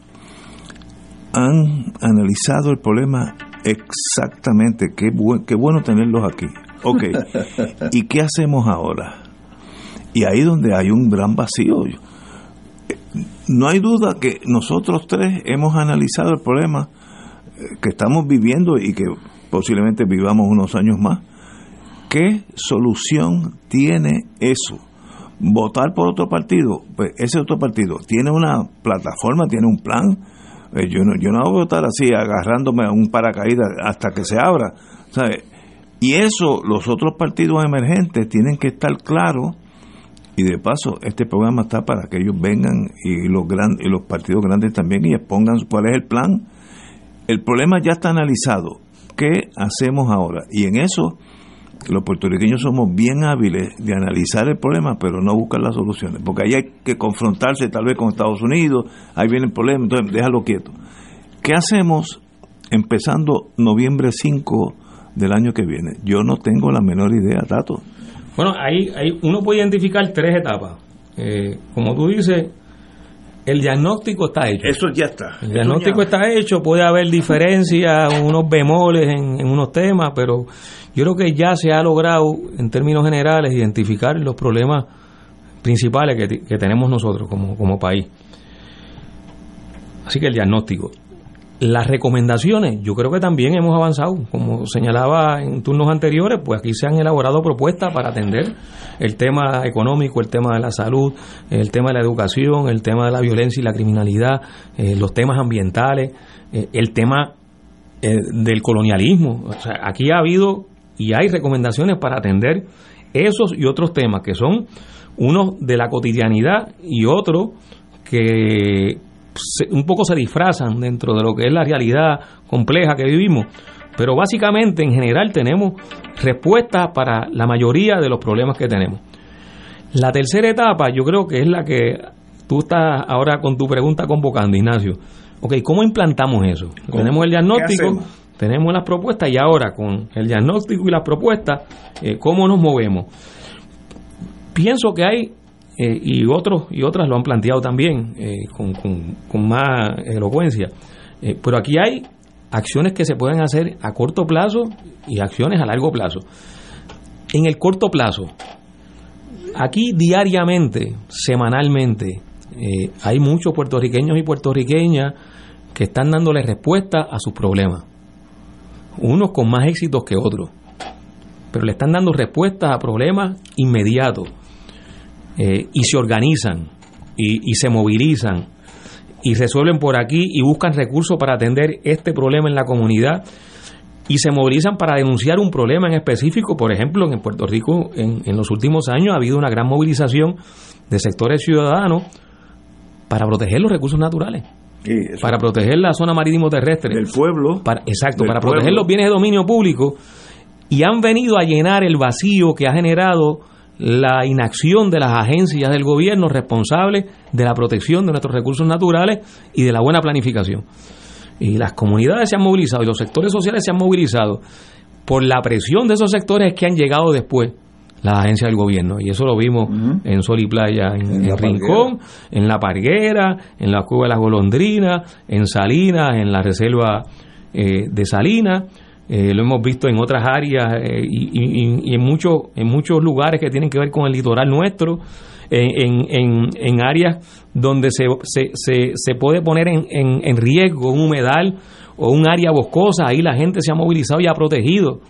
han analizado el problema exactamente. Qué, bueno tenerlos aquí. Ok. ¿Y qué hacemos ahora? Y ahí donde hay un gran vacío. No hay duda que nosotros tres hemos analizado el problema eh, que estamos viviendo y que posiblemente vivamos unos años más. ¿Qué solución tiene eso? ¿Votar por otro partido? Pues ese otro partido tiene una plataforma, tiene un plan, eh, yo no, yo no voy a estar así agarrándome a un paracaídas hasta que se abra. Y eso los otros partidos emergentes tienen que estar claros. Y de paso, este programa está para que ellos vengan y los, y los partidos grandes también y expongan cuál es el plan. El problema ya está analizado. ¿Qué hacemos ahora? Y en eso los puertorriqueños somos bien hábiles de analizar el problema, pero no buscar las soluciones, porque ahí hay que confrontarse tal vez con Estados Unidos, ahí viene el problema, entonces déjalo quieto. ¿Qué hacemos empezando noviembre 5 del año que viene? Yo no tengo la menor idea, Tato. Bueno, ahí, ahí uno puede identificar tres etapas. Eh, como tú dices, el diagnóstico está hecho. Eso ya está. El diagnóstico está hecho, puede haber diferencias, unos bemoles en, en, unos temas, pero yo creo que ya se ha logrado, en términos generales, identificar los problemas principales que, tenemos nosotros como, como país. Así que el diagnóstico. Las recomendaciones, yo creo que también hemos avanzado. Como señalaba en turnos anteriores, pues aquí se han elaborado propuestas para atender el tema económico, el tema de la salud, el tema de la educación, el tema de la violencia y la criminalidad, eh, los temas ambientales, eh, el tema eh, del colonialismo. O sea, aquí ha habido y hay recomendaciones para atender esos y otros temas que son unos de la cotidianidad y otros que un poco se disfrazan dentro de lo que es la realidad compleja que vivimos. Pero básicamente, en general, tenemos respuestas para la mayoría de los problemas que tenemos. La tercera etapa, yo creo que es la que tú estás ahora con tu pregunta convocando, Ignacio. Ok, ¿cómo implantamos eso? Tenemos el diagnóstico, tenemos las propuestas y ahora con el diagnóstico y las propuestas, eh, ¿cómo nos movemos? Pienso que hay eh, y otros y otras lo han planteado también eh, con, con, más elocuencia. Pero aquí hay acciones que se pueden hacer a corto plazo y acciones a largo plazo. En el corto plazo, aquí diariamente, semanalmente, hay muchos puertorriqueños y puertorriqueñas que están dándole respuesta a sus problemas. Unos con más éxitos que otros. Pero le están dando respuestas a problemas inmediatos eh, y se organizan y, y se movilizan y resuelven por aquí y buscan recursos para atender este problema en la comunidad y se movilizan para denunciar un problema en específico. Por ejemplo, en Puerto Rico en, en los últimos años ha habido una gran movilización de sectores ciudadanos para proteger los recursos naturales. Sí, para proteger la zona marítimo terrestre. del pueblo. Para, exacto, del para pueblo. proteger los bienes de dominio público y han venido a llenar el vacío que ha generado la inacción de las agencias del gobierno responsables de la protección de nuestros recursos naturales y de la buena planificación. Y las comunidades se han movilizado y los sectores sociales se han movilizado por la presión de esos sectores que han llegado después las agencias del gobierno. Y eso lo vimos en Sol y Playa, en, En en La Rincón, en La Parguera, en la Cueva de las Golondrinas, en Salinas, en la Reserva eh, de Salinas. Eh, lo hemos visto en otras áreas eh, y, y- y en, muchos en muchos lugares que tienen que ver con el litoral nuestro, en, en- en- en áreas donde se, se, se, se puede poner en, en, en riesgo un humedal o un área boscosa, ahí la gente se ha movilizado y ha protegido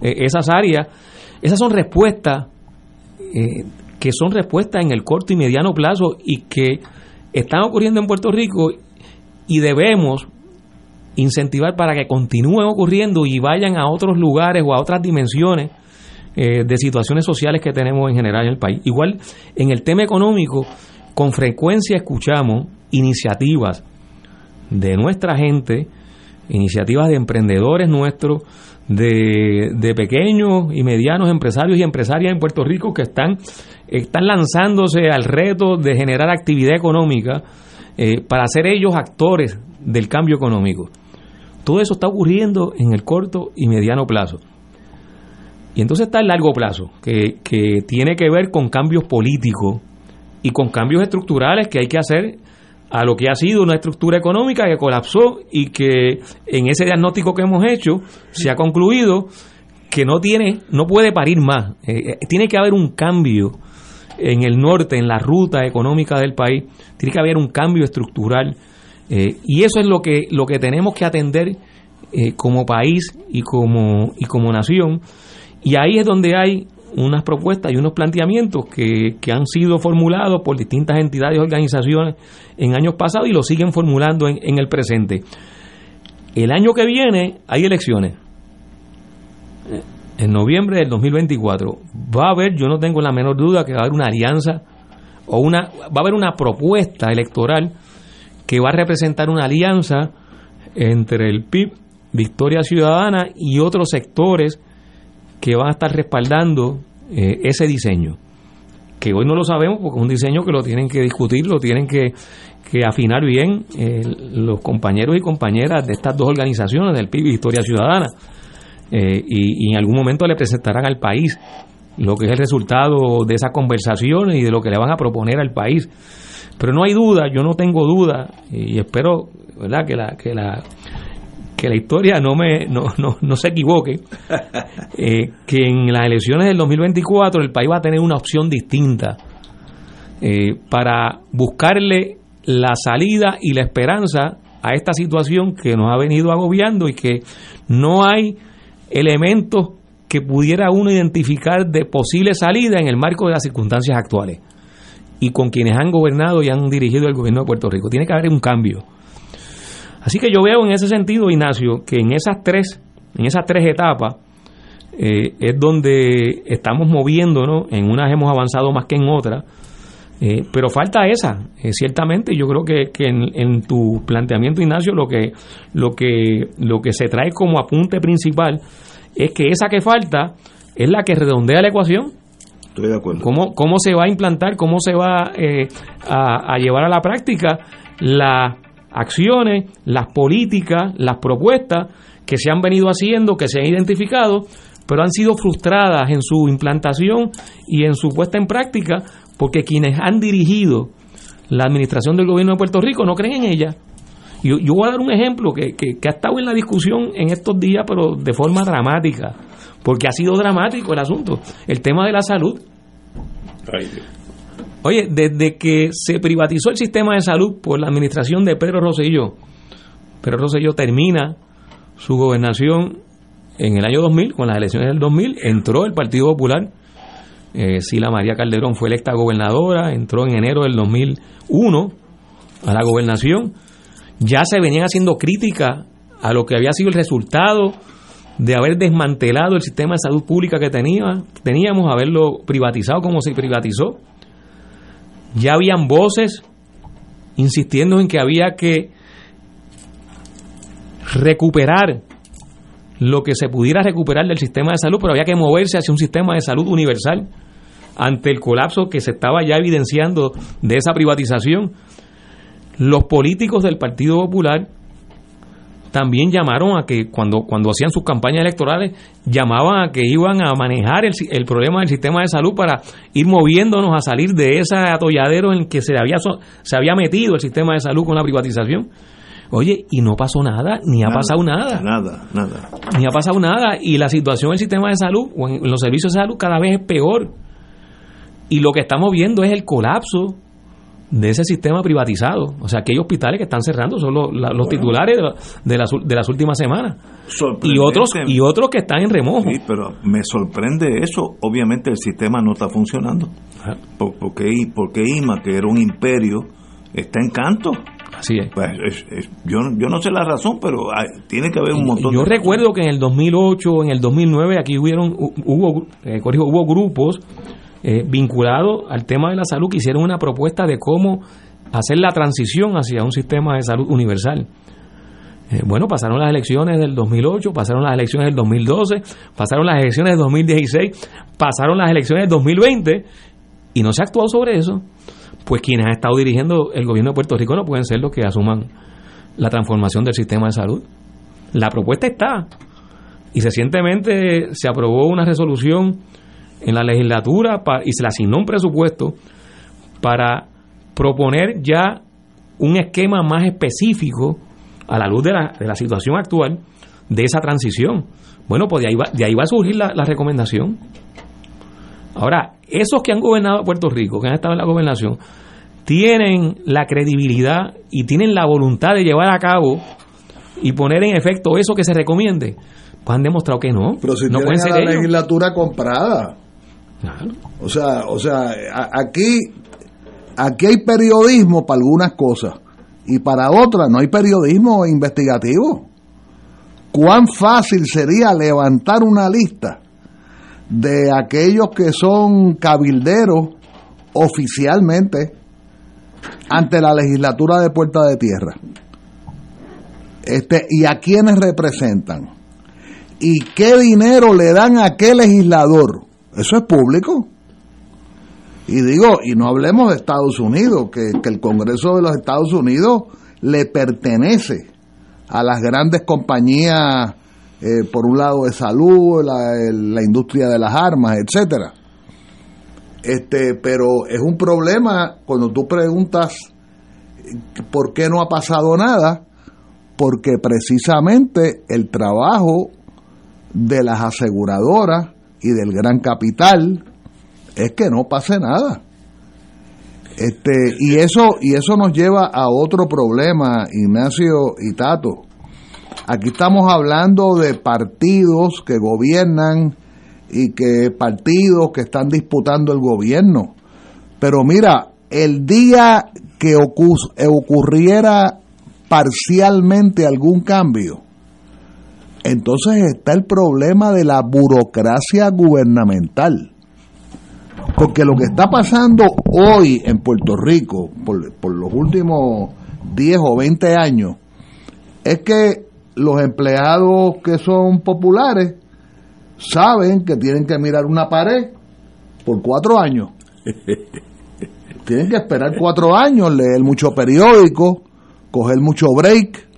esas áreas. Esas son respuestas eh, que son respuestas en el corto y mediano plazo y que están ocurriendo en Puerto Rico y debemos incentivar para que continúen ocurriendo y vayan a otros lugares o a otras dimensiones eh, de situaciones sociales que tenemos en general en el país. Igual en el tema económico, con frecuencia escuchamos iniciativas de nuestra gente, iniciativas de emprendedores nuestros, de, de pequeños y medianos empresarios y empresarias en Puerto Rico que están, están lanzándose al reto de generar actividad económica eh, para ser ellos actores del cambio económico. Todo eso está ocurriendo en el corto y mediano plazo. Y entonces está el largo plazo, que, que tiene que ver con cambios políticos y con cambios estructurales que hay que hacer a lo que ha sido una estructura económica que colapsó y que en ese diagnóstico que hemos hecho se ha concluido que no tiene, no puede parir más. Eh, eh, tiene que haber un cambio en el norte, en la ruta económica del país. Tiene que haber un cambio estructural. eh, y eso es lo que, lo que tenemos que atender como país y como, y como nación. Y ahí es donde hay unas propuestas y unos planteamientos que, que han sido formulados por distintas entidades y organizaciones en años pasados y lo siguen formulando en, en el presente. El año que viene hay elecciones. En noviembre del 2024 va a haber, yo no tengo la menor duda que va a haber una alianza o una va a haber una propuesta electoral que va a representar una alianza entre el PIB, Victoria Ciudadana y otros sectores que van a estar respaldando eh, ese diseño. Que hoy no lo sabemos porque es un diseño que lo tienen que discutir, lo tienen que, que afinar bien eh, los compañeros y compañeras de estas dos organizaciones, del PIB y Victoria Ciudadana. Eh, y, y en algún momento le presentarán al país lo que es el resultado de esas conversaciones y de lo que le van a proponer al país. Pero no hay duda, yo no tengo duda y espero ¿verdad? que la que la que la historia no me no, no, no se equivoque *laughs* eh, que en las elecciones del 2024 el país va a tener una opción distinta eh, para buscarle la salida y la esperanza a esta situación que nos ha venido agobiando y que no hay elementos que pudiera uno identificar de posible salida en el marco de las circunstancias actuales y con quienes han gobernado y han dirigido el gobierno de Puerto Rico. Tiene que haber un cambio. Así que yo veo en ese sentido, Ignacio, que en esas tres, en esas tres etapas eh, es donde estamos moviéndonos, en unas hemos avanzado más que en otras, eh, pero falta esa, eh, ciertamente. Yo creo que, que en, en tu planteamiento, Ignacio, lo que, lo que, lo que se trae como apunte principal es que esa que falta es la que redondea la ecuación. Estoy de acuerdo. ¿Cómo, cómo se va a implantar, cómo se va eh, a, a llevar a la práctica las acciones, las políticas, las propuestas que se han venido haciendo, que se han identificado, pero han sido frustradas en su implantación y en su puesta en práctica porque quienes han dirigido la administración del gobierno de Puerto Rico no creen en ella. Yo, yo voy a dar un ejemplo que, que, que ha estado en la discusión en estos días, pero de forma dramática, porque ha sido dramático el asunto, el tema de la salud. Oye, desde que se privatizó el sistema de salud por la administración de Pedro Rosselló, Pedro Rosselló termina su gobernación en el año 2000, con las elecciones del 2000, entró el Partido Popular Eh, Sila María Calderón fue electa gobernadora, entró en enero del 2001 a la gobernación. Ya se venían haciendo críticas a lo que había sido el resultado de haber desmantelado el sistema de salud pública que tenía, teníamos, haberlo privatizado como se privatizó. Ya habían voces insistiendo en que había que recuperar lo que se pudiera recuperar del sistema de salud, pero había que moverse hacia un sistema de salud universal ante el colapso que se estaba ya evidenciando de esa privatización. Los políticos del Partido Popular también llamaron a que cuando, cuando hacían sus campañas electorales, llamaban a que iban a manejar el, el problema del sistema de salud para ir moviéndonos a salir de ese atolladero en que se había, se había metido el sistema de salud con la privatización. Oye, y no pasó nada, ni ha pasado nada. Nada, nada. Ni ha pasado nada. Y la situación del sistema de salud o en los servicios de salud cada vez es peor. Y lo que estamos viendo es el colapso de ese sistema privatizado. O sea, aquellos hospitales que están cerrando son los, los titulares de, las, de las últimas semanas. Y otros, y otros que están en remojo. Sí, pero me sorprende eso. Obviamente el sistema no está funcionando. ¿Por, porque, porque IMA, que era un imperio, está en canto. Así es. Pues yo, yo no sé la razón, pero tiene que haber un montón Yo recuerdo que en el 2008, en el 2009, aquí hubieron, hubo, eh, hubo grupos eh, vinculados al tema de la salud que hicieron una propuesta de cómo hacer la transición hacia un sistema de salud universal. Eh, bueno, pasaron las elecciones del 2008, pasaron las elecciones del 2012, pasaron las elecciones del 2016, pasaron las elecciones del 2020 y no se ha actuado sobre eso. Pues quienes han estado dirigiendo el gobierno de Puerto Rico no pueden ser los que asuman la transformación del sistema de salud. La propuesta está. Y recientemente se aprobó una resolución en la legislatura y se le asignó un presupuesto para proponer ya un esquema más específico a la luz de la, de la situación actual de esa transición. Bueno, pues de ahí va, de ahí va a surgir la, la recomendación. Ahora, esos que han gobernado Puerto Rico, que han estado en la gobernación, tienen la credibilidad y tienen la voluntad de llevar a cabo y poner en efecto eso que se recomiende. Pues han demostrado que no. Pero si no pueden ser la legislatura comprada. O sea, o sea, aquí, aquí hay periodismo para algunas cosas y para otras no hay periodismo investigativo. ¿Cuán fácil sería levantar una lista de aquellos que son cabilderos oficialmente ante la legislatura de Puerta de Tierra? Este, y a quienes representan y qué dinero le dan a qué legislador eso es público. Y digo, y no hablemos de Estados Unidos, que, el Congreso de los Estados Unidos le pertenece a las grandes compañías, eh, por un lado de salud, la, la industria de las armas, etcétera. Este, pero es un problema cuando tú preguntas por qué no ha pasado nada, porque precisamente el trabajo de las aseguradoras y del gran capital es que no pase nada. Este, y eso y eso nos lleva a otro problema, Ignacio y Tato. Aquí estamos hablando de partidos que gobiernan y que partidos que están disputando el gobierno. Pero mira, el día que ocurriera parcialmente algún cambio, entonces está el problema de la burocracia gubernamental. Porque lo que está pasando hoy en Puerto Rico, por, por los últimos 10 o 20 años, es que los empleados que son populares saben que tienen que mirar una pared por cuatro años. *laughs* tienen que esperar cuatro años, leer mucho periódico, coger mucho break,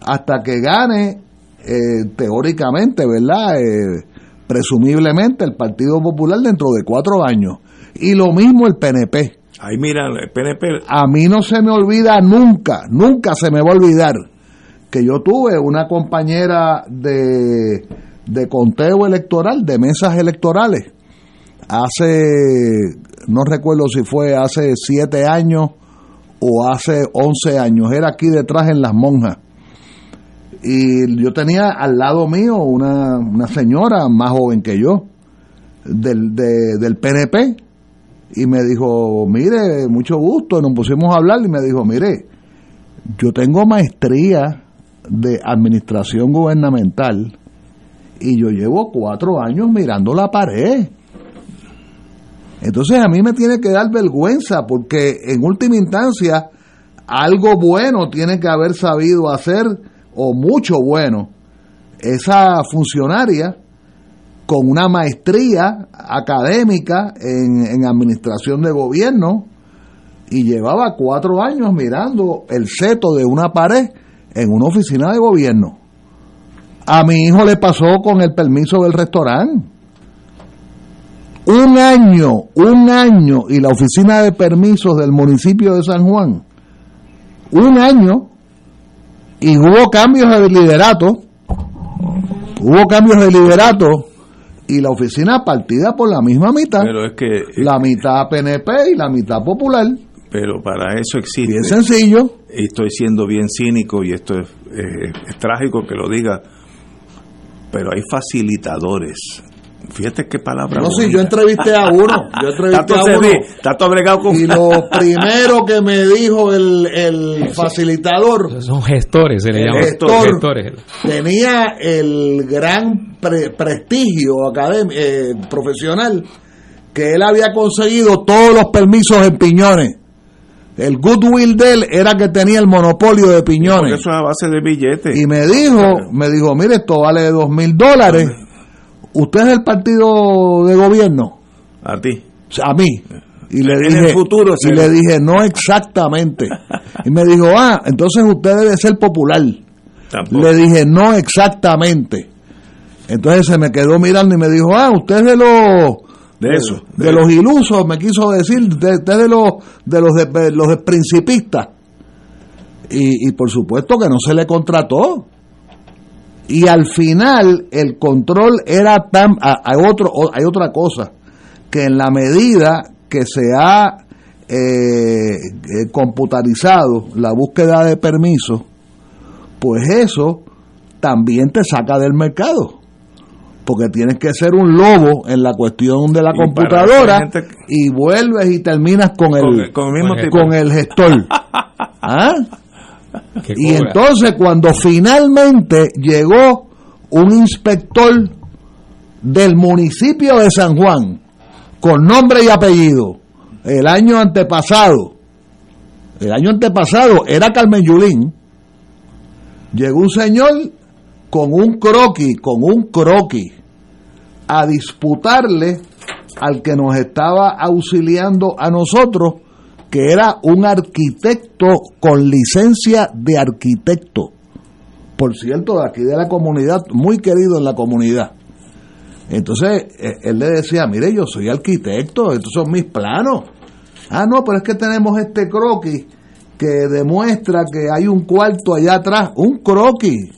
hasta que gane eh, teóricamente, ¿verdad? Eh, presumiblemente el Partido Popular dentro de cuatro años. Y lo mismo el PNP. Ahí mira, el PNP. A mí no se me olvida nunca, nunca se me va a olvidar que yo tuve una compañera de, de conteo electoral, de mesas electorales, hace, no recuerdo si fue hace siete años o hace once años, era aquí detrás en Las Monjas y yo tenía al lado mío una, una señora más joven que yo. del, de- del PNP y me dijo, mire, mucho gusto, nos pusimos a hablar y me dijo, mire, yo tengo maestría de administración gubernamental y yo llevo cuatro años mirando la pared. Entonces a mí me tiene que dar vergüenza porque en última instancia algo bueno tiene que haber sabido hacer o mucho bueno esa funcionaria con una maestría académica en, en administración de gobierno y llevaba cuatro años mirando el seto de una pared en una oficina de gobierno. A mi hijo le pasó con el permiso del restaurante. Un año, un año, y la oficina de permisos del municipio de San Juan, un año, y hubo cambios de liderato, hubo cambios de liderato, y la oficina partida por la misma mitad, Pero es que, la mitad PNP y la mitad popular, pero para eso existe. bien sencillo. y estoy siendo bien cínico y esto es, eh, es trágico que lo diga, pero hay facilitadores. Fíjate qué palabra. No, sí, yo entrevisté a uno, yo *laughs* entrevisté Tato a uno, Tato bregado con... y lo *laughs* primero que me dijo el, el facilitador Son gestores, se le llama. gestor. Gestores. tenía el gran pre- prestigio académico, eh, profesional que él había conseguido todos los permisos en piñones. El goodwill de él era que tenía el monopolio de Porque piñones. eso es a base de billetes. Y me dijo, me dijo, mire, esto vale dos mil dólares. ¿Usted es del partido de gobierno? A ti. a mí. Y le En dije, el futuro y le dije, no exactamente. *laughs* Y me dijo, ah, entonces usted debe ser popular. Tampoco. Le dije, no exactamente. Entonces se me quedó mirando y me dijo, ah, usted es de los De eso. de los ilusos, me quiso decir, de- usted es de los de los de, los principistas. Y, y por supuesto que no se le contrató. Y al final el control era tan hay otro o- hay otra cosa que en la medida que se ha eh, eh, computarizado la búsqueda de permisos, pues eso también te saca del mercado. Porque tienes que ser un lobo en la cuestión de la Y computadora gente- y vuelves y terminas con el, Con el- con el mismo Con el- tipo. con el gestor. *laughs* ¿Ah? Y entonces cuando finalmente llegó un inspector del municipio de San Juan, con nombre y apellido, el año antepasado, el año antepasado era Carmen Yulín, llegó un señor con un croquis, con un croquis, a disputarle al que nos estaba auxiliando a nosotros, que era un arquitecto con licencia de arquitecto. Por cierto, de aquí de la comunidad, muy querido en la comunidad. Entonces, eh, él le decía, mire, yo soy arquitecto, estos son mis planos. Ah, no, pero es que tenemos este croquis que demuestra que hay un cuarto allá atrás, un croquis,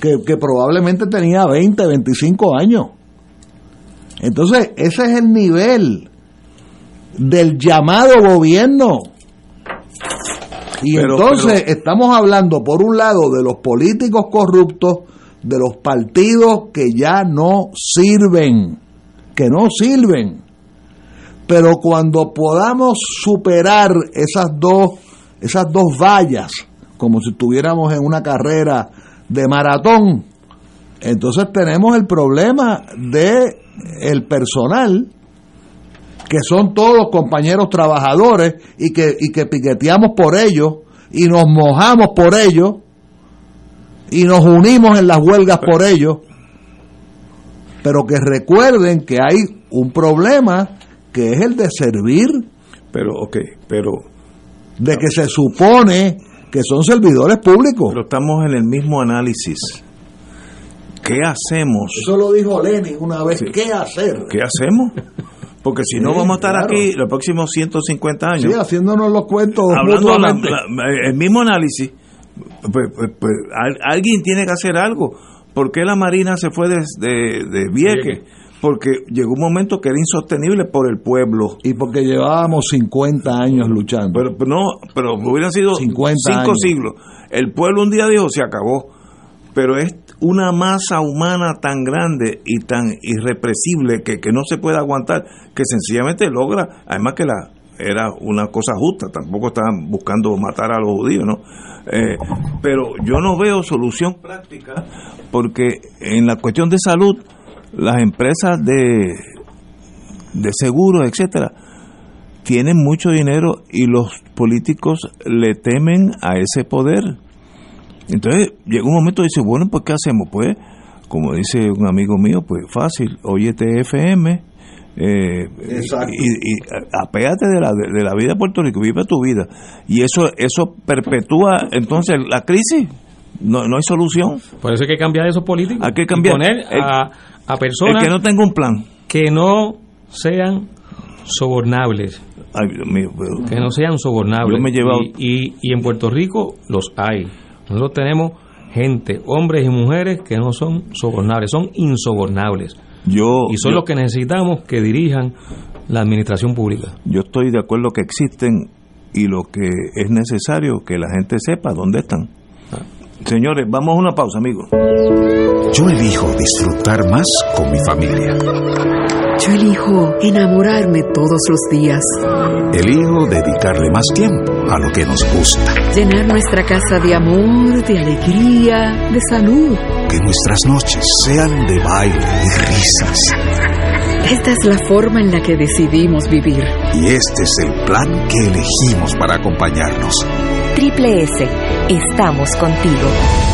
que, que probablemente tenía 20, 25 años. Entonces, ese es el nivel del llamado gobierno. Y Pero- entonces estamos hablando, por un lado, de los políticos corruptos, de los partidos que ya no sirven, que no sirven. Pero cuando podamos superar esas dos, esas dos vallas, como si estuviéramos en una carrera de maratón, entonces tenemos el problema de el personal que son todos compañeros trabajadores y que, y que piqueteamos por ellos y nos mojamos por ellos y nos unimos en las huelgas por ellos, pero que recuerden que hay un problema que es el de servir, Pero, ok, pero, de que se supone que son servidores públicos. pero estamos en el mismo análisis. ¿Qué hacemos? Eso lo dijo Lenin una vez, Sí. ¿qué hacer? ¿Qué hacemos? Porque si no vamos a estar claro. aquí los próximos 150 años. Sí, haciéndonos los cuentos hablando la- el mismo análisis, pues, pues- pues, al- alguien tiene que hacer algo. ¿Por qué la Marina se fue de, de, de Vieques? Vieques. Porque llegó un momento que era insostenible por el pueblo. Y porque llevábamos 50 años luchando. Pero, pero no, pero hubieran sido 50 cinco años. siglos. El pueblo un día dijo, se acabó. pero es una masa humana tan grande y tan irrepresible que, que no se puede aguantar, que sencillamente logra, además que la era una cosa justa, tampoco estaban buscando matar a los judíos, ¿no? Eh, pero yo no veo solución práctica porque en la cuestión de salud, las empresas de, de seguros, etcétera, tienen mucho dinero y los políticos le temen a ese poder. Entonces llega un momento y dice, bueno, pues ¿qué hacemos? Pues, como dice un amigo mío, pues fácil, óyete FM, eh, y, y apégate de la, de la vida de Puerto Rico, vive tu vida. Y eso, eso perpetúa entonces la crisis. No, no hay solución. Por eso hay que cambiar esos políticos. Hay que cambiar. Y poner a, a personas El que no tenga un plan. que no sean sobornables. Ay, Dios mío, pero- Que no sean sobornables. Yo me he llevado- y, y, y en Puerto Rico los hay. Nosotros tenemos gente, hombres y mujeres que no son sobornables, son insobornables. yo, Y son yo- los que necesitamos que dirijan la administración pública. yo estoy de acuerdo que existen y lo que es necesario que la gente sepa dónde están. Señores, vamos a una pausa, amigos. Yo elijo disfrutar más con mi familia. Yo elijo enamorarme todos los días, Elijo dedicarle más tiempo a lo que nos gusta. llenar nuestra casa de amor, de alegría, de salud. Que nuestras noches sean de baile y risas. Esta es la forma en la que decidimos vivir. Y este es el plan que elegimos para acompañarnos. Triple S, estamos contigo.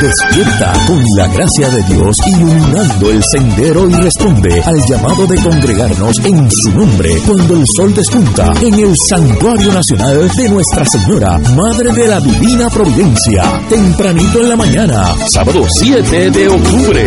Despierta con la gracia de Dios iluminando el sendero y responde al llamado de congregarnos en su nombre cuando el sol despunta en el Santuario Nacional de Nuestra Señora, Madre de la Divina Providencia, tempranito en la mañana, sábado 7 de octubre.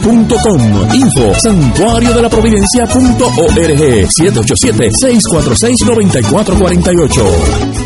FM.com. Info santuario de la providencia.org 787-646-9448.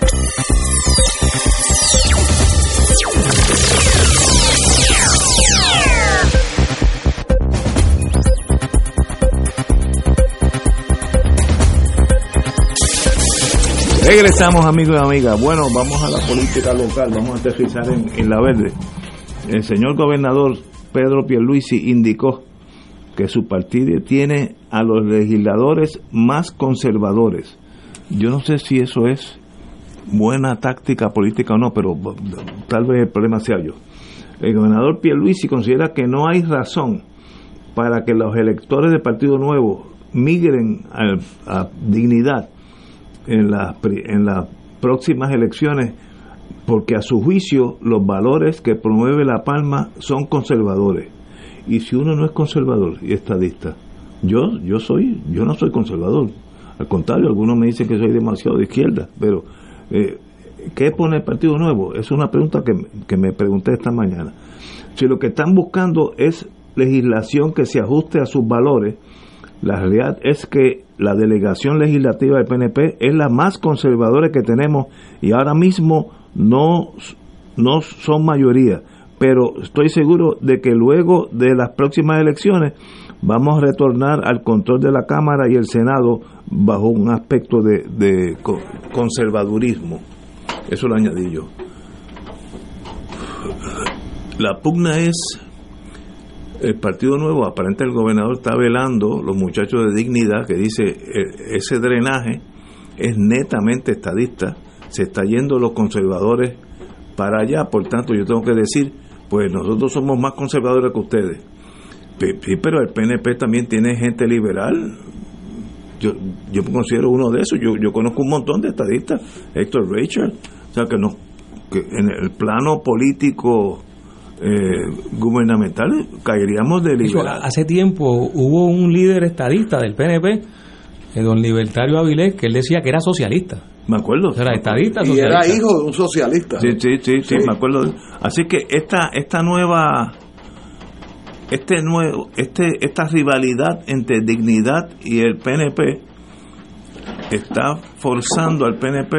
Regresamos amigos y amigas. Bueno, vamos a la política local, vamos a aterrizar en, la verde. El señor gobernador Pedro Pierluisi indicó que su partido tiene a los legisladores más conservadores. Yo no sé si eso es buena táctica política o no, pero tal vez el problema sea yo. El gobernador Pierluisi considera que no hay razón para que los electores del Partido Nuevo migren a dignidad en las en las próximas elecciones porque a su juicio los valores que promueve La Palma son conservadores. Y si uno no es conservador y estadista yo yo soy yo no soy conservador. Al contrario algunos me dicen que soy demasiado de izquierda pero eh, ¿qué pone el Partido Nuevo? es una pregunta que, que me pregunté esta mañana. Si lo que están buscando es legislación que se ajuste a sus valores la realidad es que la delegación legislativa del PNP es la más conservadora que tenemos y ahora mismo no, no son mayoría. Pero estoy seguro de que luego de las próximas elecciones vamos a retornar al control de la Cámara y el Senado bajo un aspecto de, de conservadurismo. Eso lo añadí yo. La pugna es el Partido Nuevo, aparentemente el gobernador está velando, los muchachos de dignidad, que dice ese drenaje es netamente estadista, se está yendo los conservadores para allá, por tanto yo tengo que decir, pues nosotros somos más conservadores que ustedes. Sí, pero el PNP también tiene gente liberal. Yo, yo considero uno de esos. Yo, yo conozco un montón de estadistas. Héctor Rachel. O sea, que, no, que en el plano político eh, gubernamental caeríamos de liberal. Hace tiempo hubo un líder estadista del PNP, eh, don Libertario Avilés, que él decía que era socialista. Me acuerdo. Era estadista, Y era hijo de un socialista. Sí, sí, sí, sí, me acuerdo. Así que esta esta nueva este nuevo este esta rivalidad entre dignidad y el PNP está forzando al PNP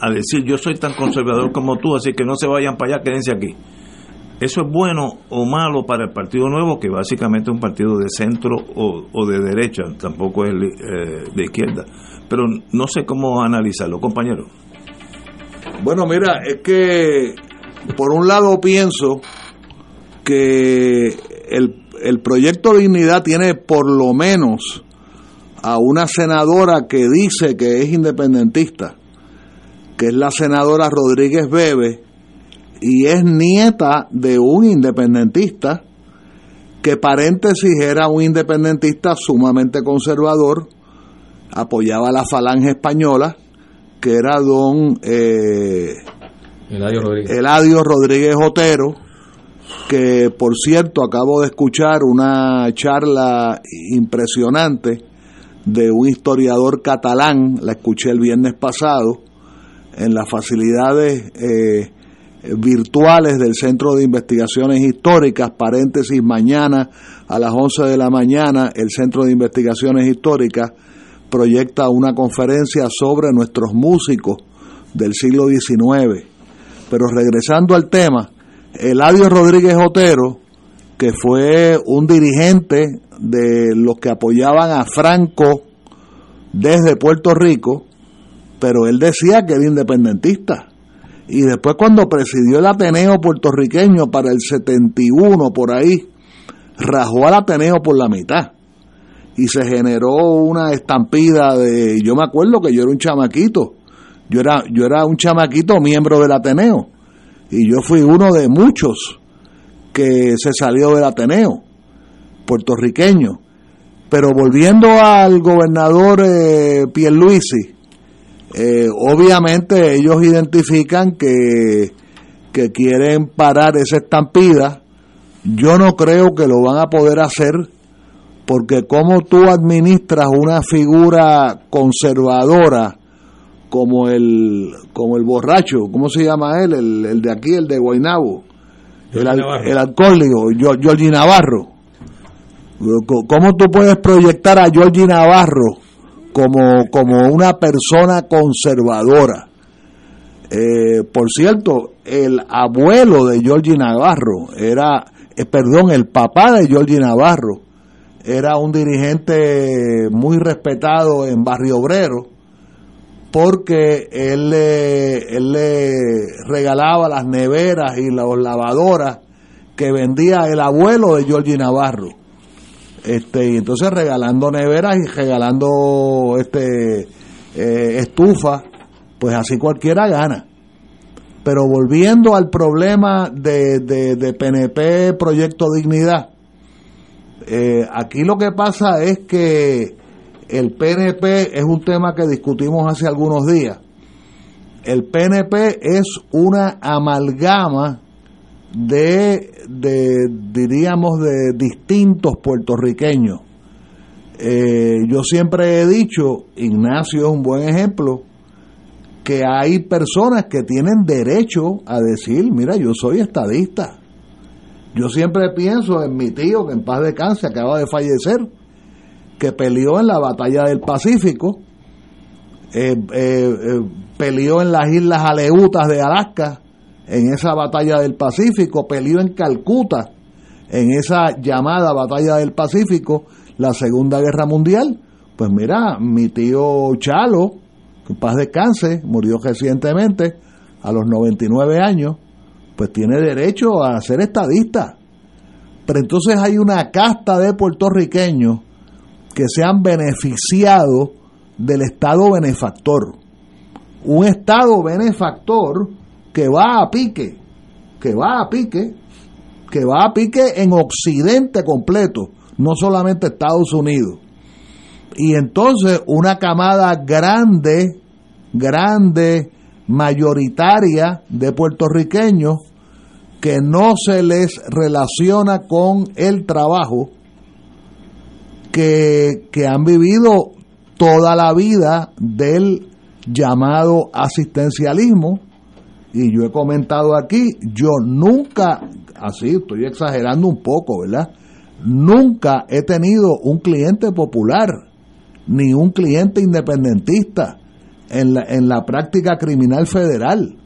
a decir yo soy tan conservador como tú, así que no se vayan para allá, quédense aquí. ¿Eso es bueno o malo para el Partido Nuevo, que básicamente es un partido de centro o, de derecha, tampoco es eh, de izquierda? Pero no sé cómo analizarlo, compañero. Bueno, mira, es que por un lado pienso que el, el proyecto Dignidad tiene por lo menos a una senadora que dice que es independentista, que es la senadora Rodríguez Bebe, y es nieta de un independentista que paréntesis era un independentista sumamente conservador, apoyaba a la falange española, que era don eh, Eladio Rodríguez. Eladio Rodríguez Otero, que por cierto acabo de escuchar una charla impresionante de un historiador catalán, la escuché el viernes pasado, en las facilidades eh, virtuales del Centro de Investigaciones Históricas, paréntesis, mañana a las 11 de la mañana el Centro de Investigaciones Históricas proyecta una conferencia sobre nuestros músicos del siglo XIX. Pero regresando al tema, Eladio Rodríguez Otero, que fue un dirigente de los que apoyaban a Franco desde Puerto Rico, pero él decía que era independentista. Y después cuando presidió el Ateneo puertorriqueño para el 71 por ahí, rajó al Ateneo por la mitad. Y se generó una estampida de, yo me acuerdo que yo era un chamaquito, Yo era, yo era un chamaquito miembro del Ateneo y yo fui uno de muchos que se salió del Ateneo puertorriqueño. Pero volviendo al gobernador eh, Pierluisi, eh, obviamente ellos identifican que, que quieren parar esa estampida. Yo no creo que lo van a poder hacer porque como tú administras una figura conservadora como el como el borracho, ¿cómo se llama él? El, de aquí, el de Guaynabo, el, el alcohólico, Navarro. ¿Cómo tú puedes proyectar a Georgie Navarro como, como una persona conservadora? Eh, por cierto, el abuelo de Georgie Navarro era, eh, perdón, el papá de Georgie Navarro era un dirigente muy respetado en Barrio Obrero porque él, él le regalaba las neveras y las lavadoras que vendía el abuelo de Georgie Navarro. Este, y entonces regalando neveras y regalando este eh, estufa, pues así cualquiera gana. Pero volviendo al problema de, de, PNP Proyecto Dignidad, eh, aquí lo que pasa es que el PNP es un tema que discutimos hace algunos días. El PNP es una amalgama de, de diríamos, de distintos puertorriqueños. Eh, yo siempre he dicho, Ignacio es un buen ejemplo, que hay personas que tienen derecho a decir, mira, yo soy estadista. Yo siempre pienso en mi tío, que en paz de cáncer acaba de fallecer, que peleó en la batalla del Pacífico, eh, eh, peleó en las islas Aleutas de Alaska, en esa batalla del Pacífico, peleó en Calcuta, en esa llamada batalla del Pacífico, la Segunda Guerra Mundial. Pues mira, mi tío Chalo, que paz descanse, murió recientemente a los 99 años, pues tiene derecho a ser estadista. Pero entonces hay una casta de puertorriqueños que se han beneficiado del Estado benefactor. Un Estado benefactor que va a pique, que va a pique, que va a pique en Occidente completo, no solamente Estados Unidos. Y entonces una camada grande, grande, mayoritaria de puertorriqueños que no se les relaciona con el trabajo, que, que han vivido toda la vida del llamado asistencialismo, y yo he comentado aquí, yo nunca, así estoy exagerando un poco, ¿verdad? Nunca he tenido un cliente popular, ni un cliente independentista en la, en la práctica criminal federal.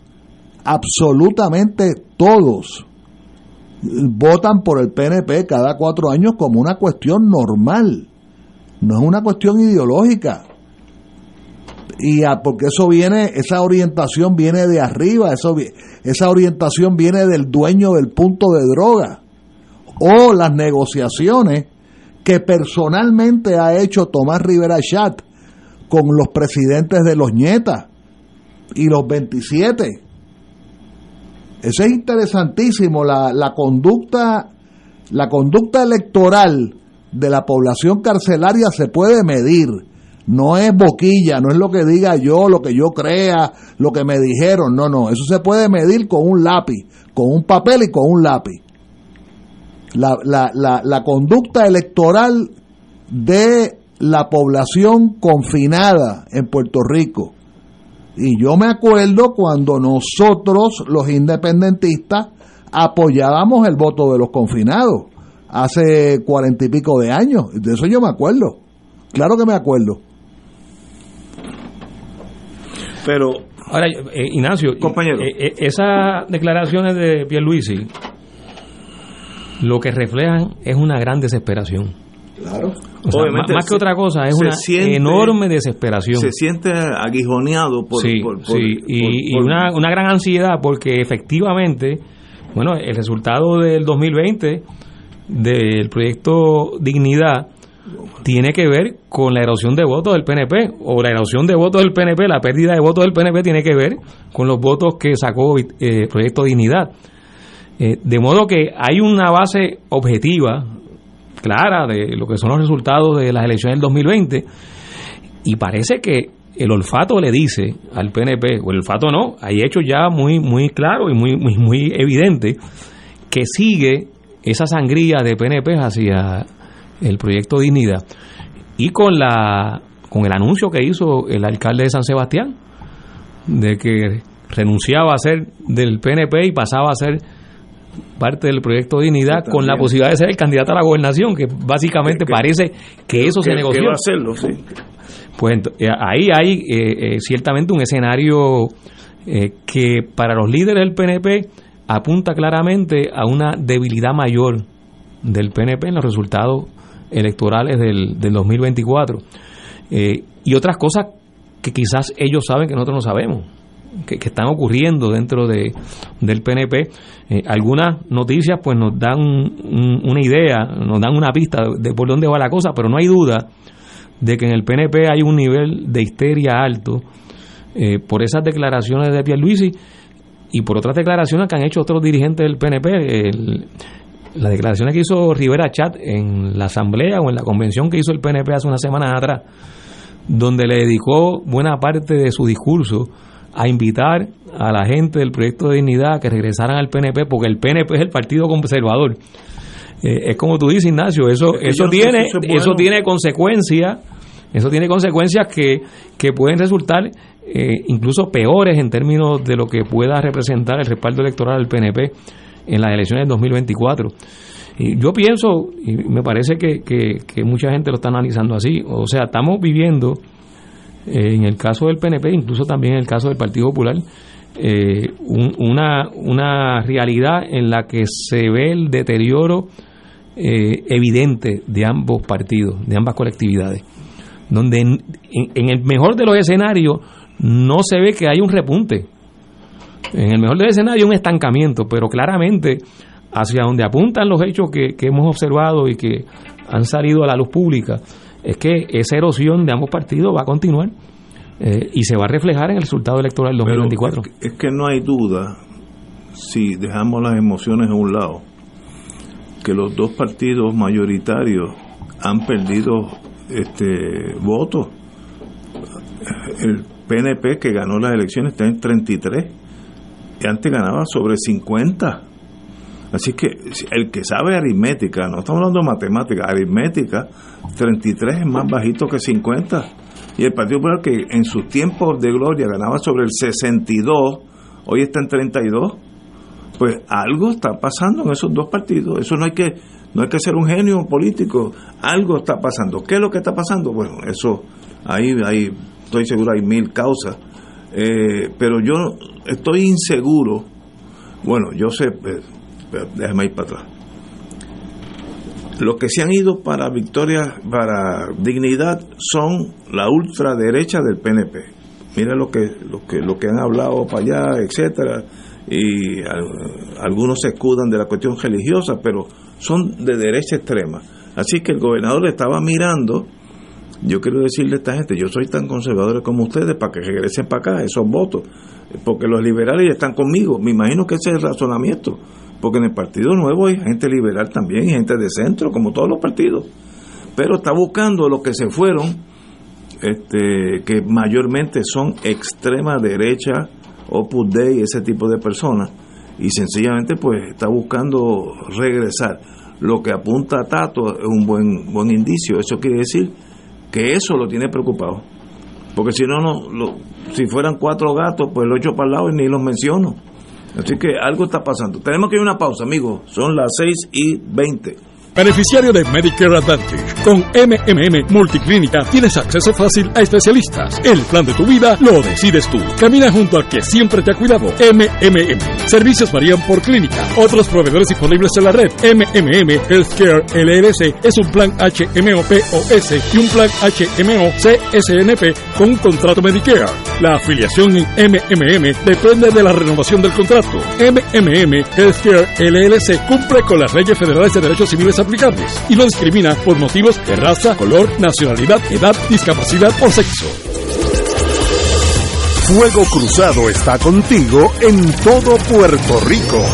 Absolutamente todos votan por el PNP cada cuatro años como una cuestión normal, no es una cuestión ideológica y porque eso viene, esa orientación viene de arriba, eso, esa orientación viene del dueño del punto de droga o las negociaciones que personalmente ha hecho Tomás Rivera Chat con los presidentes de los nietas y los 27. Eso es interesantísimo, la, la conducta, la conducta electoral de la población carcelaria se puede medir no es boquilla, no es lo que diga yo, lo que yo crea, lo que me dijeron. No, no. Eso se puede medir con un lápiz, con un papel y con un lápiz. La, la, la, la conducta electoral de la población confinada en Puerto Rico. Y yo me acuerdo cuando nosotros, los independentistas, apoyábamos el voto de los confinados hace cuarenta y pico de años. De eso yo me acuerdo. Claro que me acuerdo. Pero. Ahora, eh, Ignacio, compañero. Eh, eh, esas declaraciones de Pierluisi lo que reflejan es una gran desesperación. Claro. Obviamente, más, que otra cosa, es una enorme desesperación. Se siente aguijoneado por. Sí, sí. y, una, una, gran ansiedad porque efectivamente, bueno, el resultado del 2020 del proyecto Dignidad tiene que ver con la erosión de votos del PNP, o la erosión de votos del PNP, la pérdida de votos del PNP tiene que ver con los votos que sacó eh, Proyecto Dignidad. Eh, de modo que hay una base objetiva, clara, de lo que son los resultados de las elecciones del 2020, y parece que el olfato le dice al PNP, o el olfato no, hay hechos ya muy, muy claros y muy, muy, muy evidentes, que sigue esa sangría de PNP hacia el proyecto Dignidad y con la con el anuncio que hizo el alcalde de San Sebastián de que renunciaba a ser del PNP y pasaba a ser parte del proyecto Dignidad con la posibilidad de ser el candidato a la gobernación, que básicamente parece que eso se negoció. hacerlo, sí. Pues eh, ahí hay eh, eh, ciertamente un escenario que para los líderes del PNP apunta claramente a una debilidad mayor del PNP en los resultados electorales del, del 2024. y otras cosas que quizás ellos saben que nosotros no sabemos. Que, están ocurriendo dentro de, del PNP. algunas noticias pues nos dan una idea, nos dan una pista de por dónde va la cosa, pero no hay duda de que en el PNP hay un nivel de histeria alto eh, por esas declaraciones de Pierluisi y por otras declaraciones que han hecho otros dirigentes del PNP. Las declaraciones que hizo Rivera Chat en la asamblea o en la convención que hizo el PNP hace unas semanas atrás, donde le dedicó buena parte de su discurso a invitar a la gente del proyecto de dignidad a que regresaran al PNP, porque el PNP es el partido conservador. Eh, es como tú dices, Ignacio, eso, eso tiene, eso, tiene consecuencias, eso tiene consecuencias que, que pueden resultar eh, incluso peores en términos de lo que pueda representar el respaldo electoral del PNP en las elecciones del 2024. Y yo pienso, y me parece que, que, mucha gente lo está analizando así, o sea, estamos viviendo, eh, en el caso del PNP, incluso también en el caso del Partido Popular, una, una realidad en la que se ve el deterioro eh, evidente de ambos partidos, de ambas colectividades, donde en, el mejor de los escenarios no se ve que hay un repunte, en el mejor de los escenarios un estancamiento, pero claramente hacia donde apuntan los hechos que, hemos observado y que han salido a la luz pública, es que esa erosión de ambos partidos va a continuar eh, y se va a reflejar en el resultado electoral del 2024. es que no hay duda, si dejamos las emociones a un lado, que los dos partidos mayoritarios han perdido este votos. El PNP que ganó las elecciones está en 33 antes ganaba sobre 50. Así que el que sabe aritmética, no estamos hablando de matemática, aritmética, 33 es más bajito que 50. Y el Partido Popular que en sus tiempos de gloria ganaba sobre el 62, hoy está en 32 pues algo está pasando en esos dos partidos. Eso no hay que no hay que ser un genio político. Algo está pasando. ¿Qué es lo que está pasando? Bueno, eso ahí, ahí estoy seguro hay mil causas. Eh, pero yo estoy inseguro. Bueno, yo sé, eh, déjame ir para atrás. Los que se han ido para Victoria, para Dignidad, son la ultraderecha del PNP. Mira lo que, lo que, lo que han hablado para allá, etcétera y algunos se escudan de la cuestión religiosa, pero son de derecha extrema. Así que el gobernador estaba mirando, yo quiero decirle a esta gente, yo soy tan conservador como ustedes para que regresen para acá esos votos, porque los liberales están conmigo, me imagino que ese es el razonamiento, porque en el Partido Nuevo hay gente liberal también y gente de centro, como todos los partidos, pero está buscando los que se fueron, este, que mayormente son extrema derecha, Opus Dei, ese tipo de personas, y sencillamente pues está buscando regresar. Lo que apunta a Tato es un buen, buen indicio, eso quiere decir que eso lo tiene preocupado. Porque si no, no si fueran cuatro gatos, pues lo echo para el lado y ni los menciono. Así que algo está pasando. Tenemos que ir a una pausa, amigos. Son las seis y veinte. Beneficiario de Medicare Advantage. Con MMM Multiclínica tienes acceso fácil a especialistas. El plan de tu vida lo decides tú. Camina junto al que siempre te ha cuidado. MMM. Servicios varían por clínica. Otros proveedores disponibles en la red. MMM Healthcare LLC es un plan HMO POS y un plan HMO CSNP con un contrato Medicare. La afiliación en MMM depende de la renovación del contrato. MMM Healthcare LLC cumple con las leyes federales de derechos civiles aplicables y no discrimina por motivos de raza, color, nacionalidad, edad, discapacidad o sexo. Fuego Cruzado está contigo en todo Puerto Rico.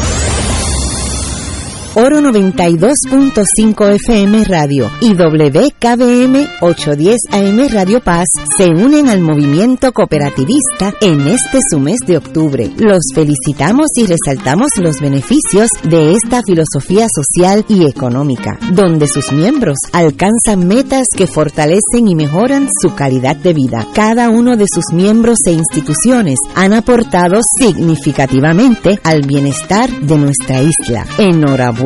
Oro 92.5 FM Radio y WKBM 810 AM Radio Paz se unen al movimiento cooperativista en este su mes de octubre. Los felicitamos y resaltamos los beneficios de esta filosofía social y económica, donde sus miembros alcanzan metas que fortalecen y mejoran su calidad de vida. Cada uno de sus miembros e instituciones han aportado significativamente al bienestar de nuestra isla. Enhorabuena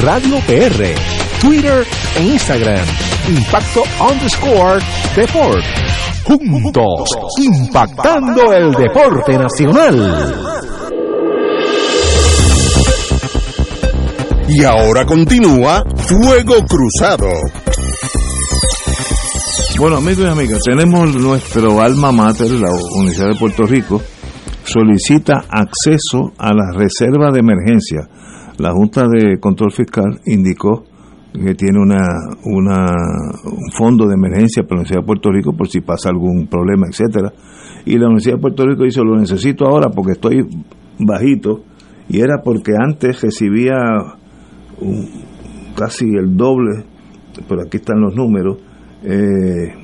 Radio PR, Twitter e Instagram, Impacto underscore Deport. Juntos, impactando el deporte nacional. Y ahora continúa Fuego Cruzado. Bueno, amigos y amigas, tenemos nuestro alma mater, la Universidad de Puerto Rico, solicita acceso a las reservas de emergencia. La Junta de Control Fiscal indicó que tiene una, una, un fondo de emergencia para la Universidad de Puerto Rico por si pasa algún problema, etcétera. Y la Universidad de Puerto Rico dice, lo necesito ahora porque estoy bajito, y era porque antes recibía un, casi el doble, pero aquí están los números, eh,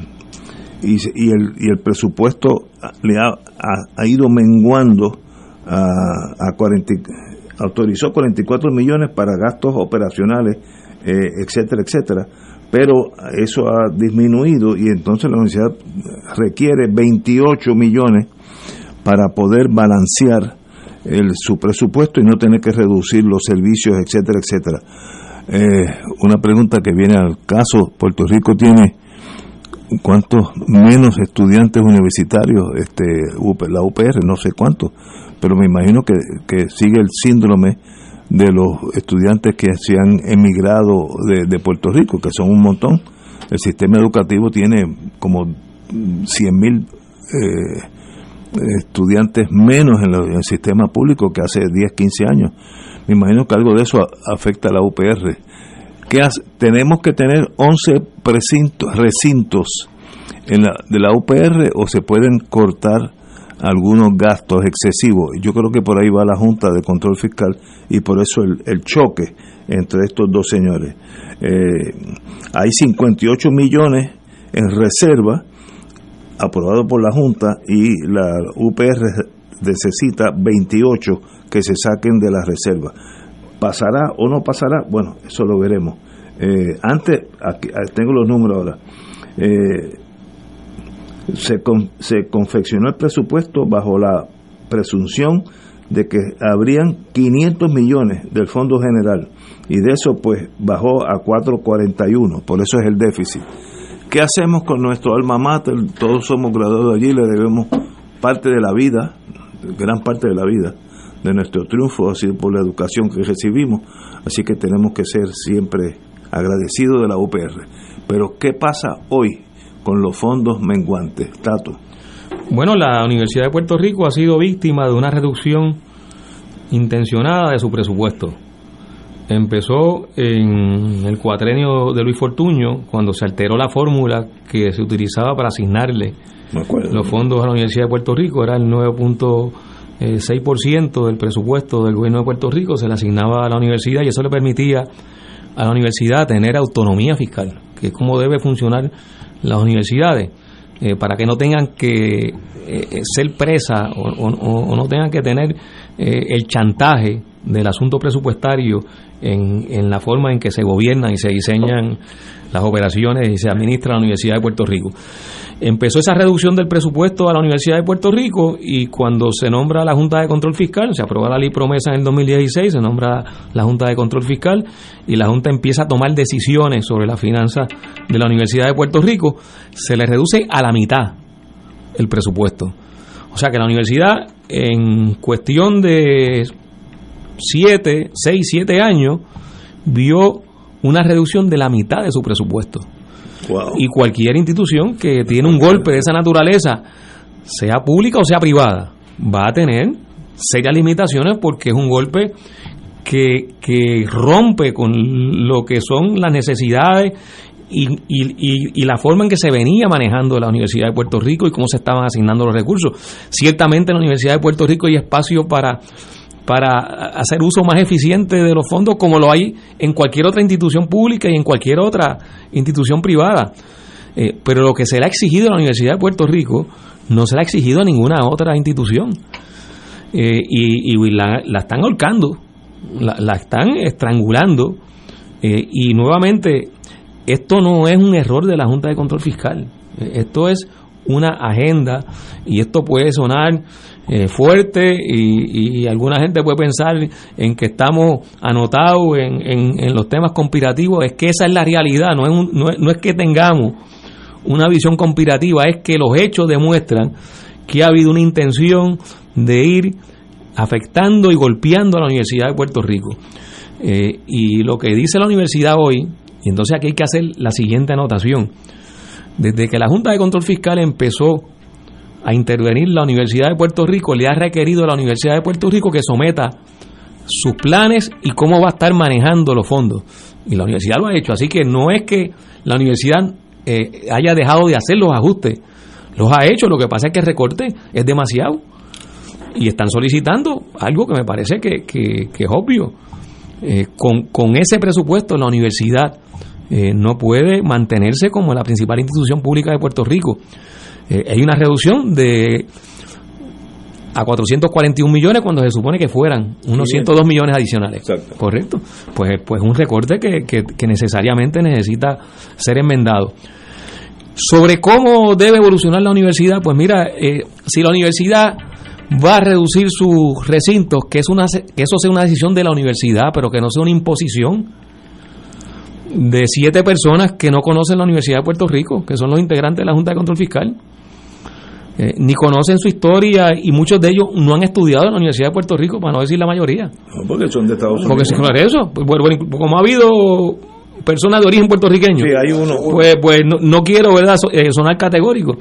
y, y, el, y el presupuesto le ha, ha, ha ido menguando a, a 40, autorizó 44 millones para gastos operacionales, eh, etcétera, etcétera, pero eso ha disminuido y entonces la universidad requiere 28 millones para poder balancear el, su presupuesto y no tener que reducir los servicios, etcétera, etcétera. Eh, una pregunta que viene al caso, Puerto Rico tiene cuántos menos estudiantes universitarios, este, la UPR, no sé cuántos, pero me imagino que, que sigue el síndrome de los estudiantes que se han emigrado de, de Puerto Rico, que son un montón. El sistema educativo tiene como 100 mil eh, estudiantes menos en, el sistema público que hace 10, 15 años. Me imagino que algo de eso afecta a la UPR. ¿Qué hace? Tenemos que tener 11 precintos, recintos en la, de la UPR o se pueden cortar algunos gastos excesivos. Yo creo que por ahí va la Junta de Control Fiscal y por eso el, choque entre estos dos señores. Eh, hay 58 millones en reserva aprobado por la Junta y la UPR necesita 28 que se saquen de la reserva. ¿Pasará o no pasará? Bueno, eso lo veremos. Eh, antes, aquí, tengo los números ahora. Eh, se, con, se confeccionó el presupuesto bajo la presunción de que habrían 500 millones del Fondo General y de eso pues bajó a 441, por eso es el déficit. ¿Qué hacemos con nuestro alma mater? Todos somos graduados allí, le debemos parte de la vida, gran parte de la vida, de nuestro triunfo, así por la educación que recibimos, así que tenemos que ser siempre agradecidos de la UPR. Pero ¿qué pasa hoy con los fondos menguantes? Tato. Bueno, la Universidad de Puerto Rico ha sido víctima de una reducción intencionada de su presupuesto. Empezó en el cuatrenio de Luis Fortuño, cuando se alteró la fórmula que se utilizaba para asignarle los fondos a la Universidad de Puerto Rico, era el 9.6% del presupuesto del gobierno de Puerto Rico, se le asignaba a la universidad y eso le permitía a la universidad tener autonomía fiscal, que es como debe funcionar las universidades, eh, para que no tengan que eh, ser presa o, no tengan que tener eh, el chantaje del asunto presupuestario en, en la forma en que se gobiernan y se diseñan las operaciones y se administra la Universidad de Puerto Rico. Empezó esa reducción del presupuesto a la Universidad de Puerto Rico y cuando se nombra la Junta de Control Fiscal, se aprueba la ley promesa en el 2016, se nombra la Junta de Control Fiscal y la Junta empieza a tomar decisiones sobre la finanza de la Universidad de Puerto Rico, se le reduce a la mitad el presupuesto. O sea que la universidad en cuestión de 7, 6, 7 años vio una reducción de la mitad de su presupuesto. Y cualquier institución que tiene un golpe de esa naturaleza, sea pública o sea privada, va a tener serias limitaciones porque es un golpe que, que rompe con lo que son las necesidades y, y, y, la forma en que se venía manejando la Universidad de Puerto Rico y cómo se estaban asignando los recursos. Ciertamente en la Universidad de Puerto Rico hay espacio para para hacer uso más eficiente de los fondos como lo hay en cualquier otra institución pública y en cualquier otra institución privada. Eh, pero lo que se le ha exigido a la Universidad de Puerto Rico no se le ha exigido a ninguna otra institución. Eh, y, la, están ahorcando, la, están estrangulando. Eh, y nuevamente, esto no es un error de la Junta de Control Fiscal. Esto es una agenda y esto puede sonar eh, fuerte y, alguna gente puede pensar en que estamos anotados en, en, los temas conspirativos, es que esa es la realidad, no es, no, es, no es que tengamos una visión conspirativa, es que los hechos demuestran que ha habido una intención de ir afectando y golpeando a la Universidad de Puerto Rico. Eh, y lo que dice la universidad hoy, y entonces aquí hay que hacer la siguiente anotación, desde que la Junta de Control Fiscal empezó a intervenir la Universidad de Puerto Rico, le ha requerido a la Universidad de Puerto Rico que someta sus planes y cómo va a estar manejando los fondos. Y la universidad lo ha hecho, así que no es que la universidad eh, haya dejado de hacer los ajustes, los ha hecho, lo que pasa es que el recorte es demasiado. Y están solicitando algo que me parece que, es obvio. Eh, con, con, ese presupuesto la universidad eh, no puede mantenerse como la principal institución pública de Puerto Rico. Eh, hay una reducción de a 441 millones cuando se supone que fueran unos 102 millones adicionales. ¿Correcto? Pues, pues un recorte que, que, necesariamente necesita ser enmendado. Sobre cómo debe evolucionar la universidad, pues mira, eh, si la universidad va a reducir sus recintos, que, es una, que eso sea una decisión de la universidad, pero que no sea una imposición de siete personas que no conocen la Universidad de Puerto Rico, que son los integrantes de la Junta de Control Fiscal. Eh, ni conocen su historia y muchos de ellos no han estudiado en la Universidad de Puerto Rico, para no decir la mayoría. No, porque son de Estados Unidos. Porque claro, eso, pues, como ha habido personas de origen puertorriqueño, hay uno, pues, pues no, quiero ¿verdad? Eh, sonar categórico.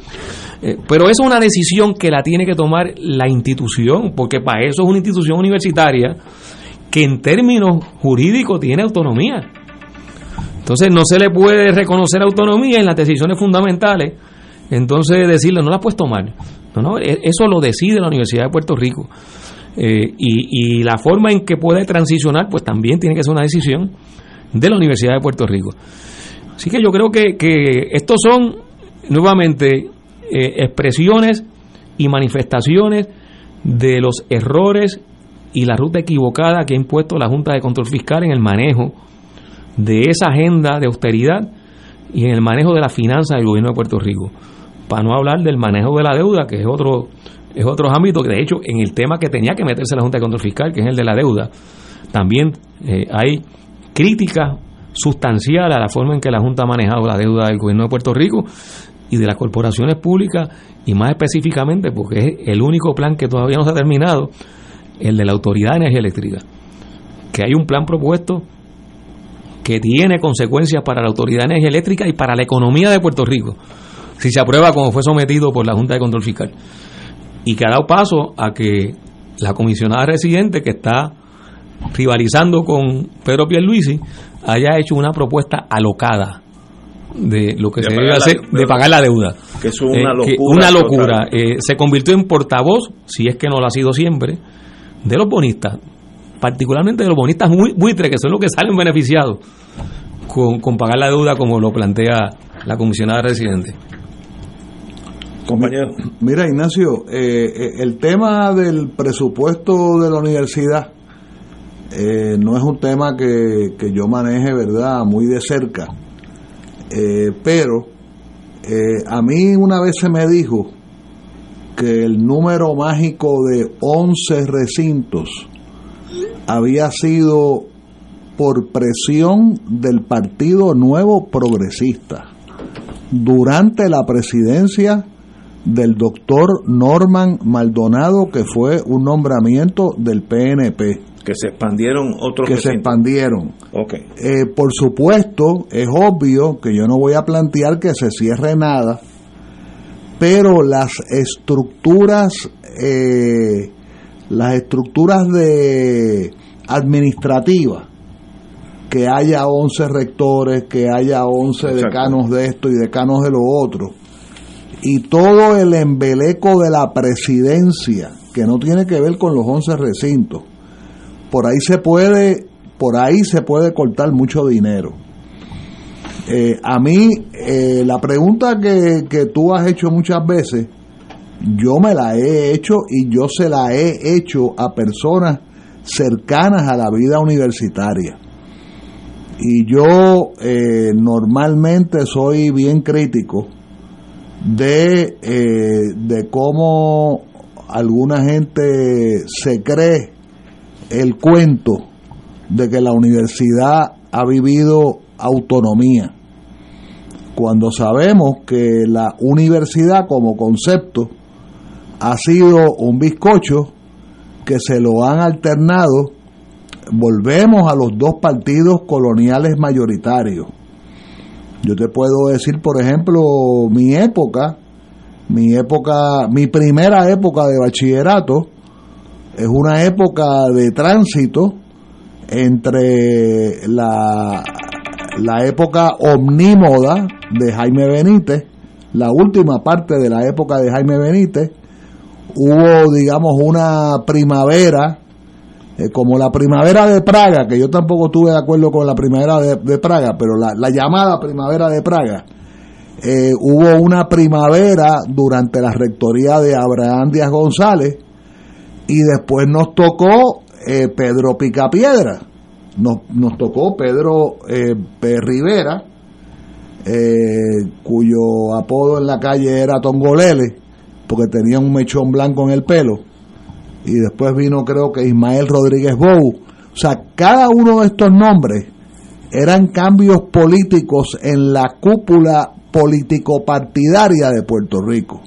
Eh, pero eso es una decisión que la tiene que tomar la institución, porque para eso es una institución universitaria que en términos jurídicos tiene autonomía. Entonces no se le puede reconocer autonomía en las decisiones fundamentales entonces decirle, no la puedes tomar. No, no, e, eso lo decide la Universidad de Puerto Rico. Eh, y, la forma en que puede transicionar, pues también tiene que ser una decisión de la Universidad de Puerto Rico. Así que yo creo que, que estos son, nuevamente, eh, expresiones y manifestaciones de los errores y la ruta equivocada que ha impuesto la Junta de Control Fiscal en el manejo de esa agenda de austeridad y en el manejo de la finanza del gobierno de Puerto Rico para no hablar del manejo de la deuda, que es otro es otro ámbito de hecho en el tema que tenía que meterse la Junta de Control Fiscal, que es el de la deuda, también eh, hay crítica sustancial a la forma en que la Junta ha manejado la deuda del gobierno de Puerto Rico y de las corporaciones públicas y más específicamente porque es el único plan que todavía no se ha terminado, el de la Autoridad de Energía Eléctrica, que hay un plan propuesto que tiene consecuencias para la Autoridad de Energía Eléctrica y para la economía de Puerto Rico si se aprueba como fue sometido por la Junta de Control Fiscal. Y que ha dado paso a que la comisionada residente que está rivalizando con Pedro Pierluisi haya hecho una propuesta alocada de lo que se debe hacer de pagar la deuda. Que es una eh, locura. una locura. Eh, se convirtió en portavoz, si es que no lo ha sido siempre, de los bonistas. particularmente de los bonistas buitres, que son los que salen beneficiados con, con pagar la deuda como lo plantea la comisionada residente. Compañero. Mira, Ignacio, eh, eh, el tema del presupuesto de la universidad eh, no es un tema que, que, yo maneje, ¿verdad?, muy de cerca. pero a mí una vez se me dijo que el número mágico de 11 recintos había sido por presión del Partido Nuevo Progresista durante la presidencia del doctor Norman Maldonado, que fue un nombramiento del PNP. Que se expandieron otros. Que se expandieron. Okay. Eh, por supuesto, es obvio que yo no voy a plantear que se cierre nada, pero las estructuras, eh, las estructuras de administrativas, que haya 11 rectores, que haya 11 decanos de esto y decanos de lo otro, y todo el embeleco de la presidencia, que no tiene que ver con los 11 recintos, por ahí se puede, por ahí se puede cortar mucho dinero. Eh, a mí, eh, la pregunta que, que tú has hecho muchas veces, yo me la he hecho y yo se la he hecho a personas cercanas a la vida universitaria. Y yo eh, normalmente soy bien crítico de, eh, de cómo alguna gente se cree el cuento de que la universidad ha vivido autonomía, cuando sabemos que la universidad como concepto ha sido un bizcocho que se lo han alternado, volvemos a los dos partidos coloniales mayoritarios, yo te puedo decir, por ejemplo, mi época, mi época, mi primera época de bachillerato es una época de tránsito entre la, la época omnímoda de Jaime Benítez, la última parte de la época de Jaime Benítez, hubo, digamos, una primavera eh, como la primavera de Praga, que yo tampoco estuve de acuerdo con la primavera de, Praga, pero la, llamada primavera de Praga, eh, hubo una primavera durante la rectoría de Abraham Díaz González y después nos tocó eh, Pedro Picapiedra, nos, nos tocó Pedro Rivera, cuyo apodo en la calle era Tongolele, porque tenía un mechón blanco en el pelo y después vino creo que Ismael Rodríguez Bou. O sea, cada uno de estos nombres eran cambios políticos en la cúpula político-partidaria de Puerto Rico.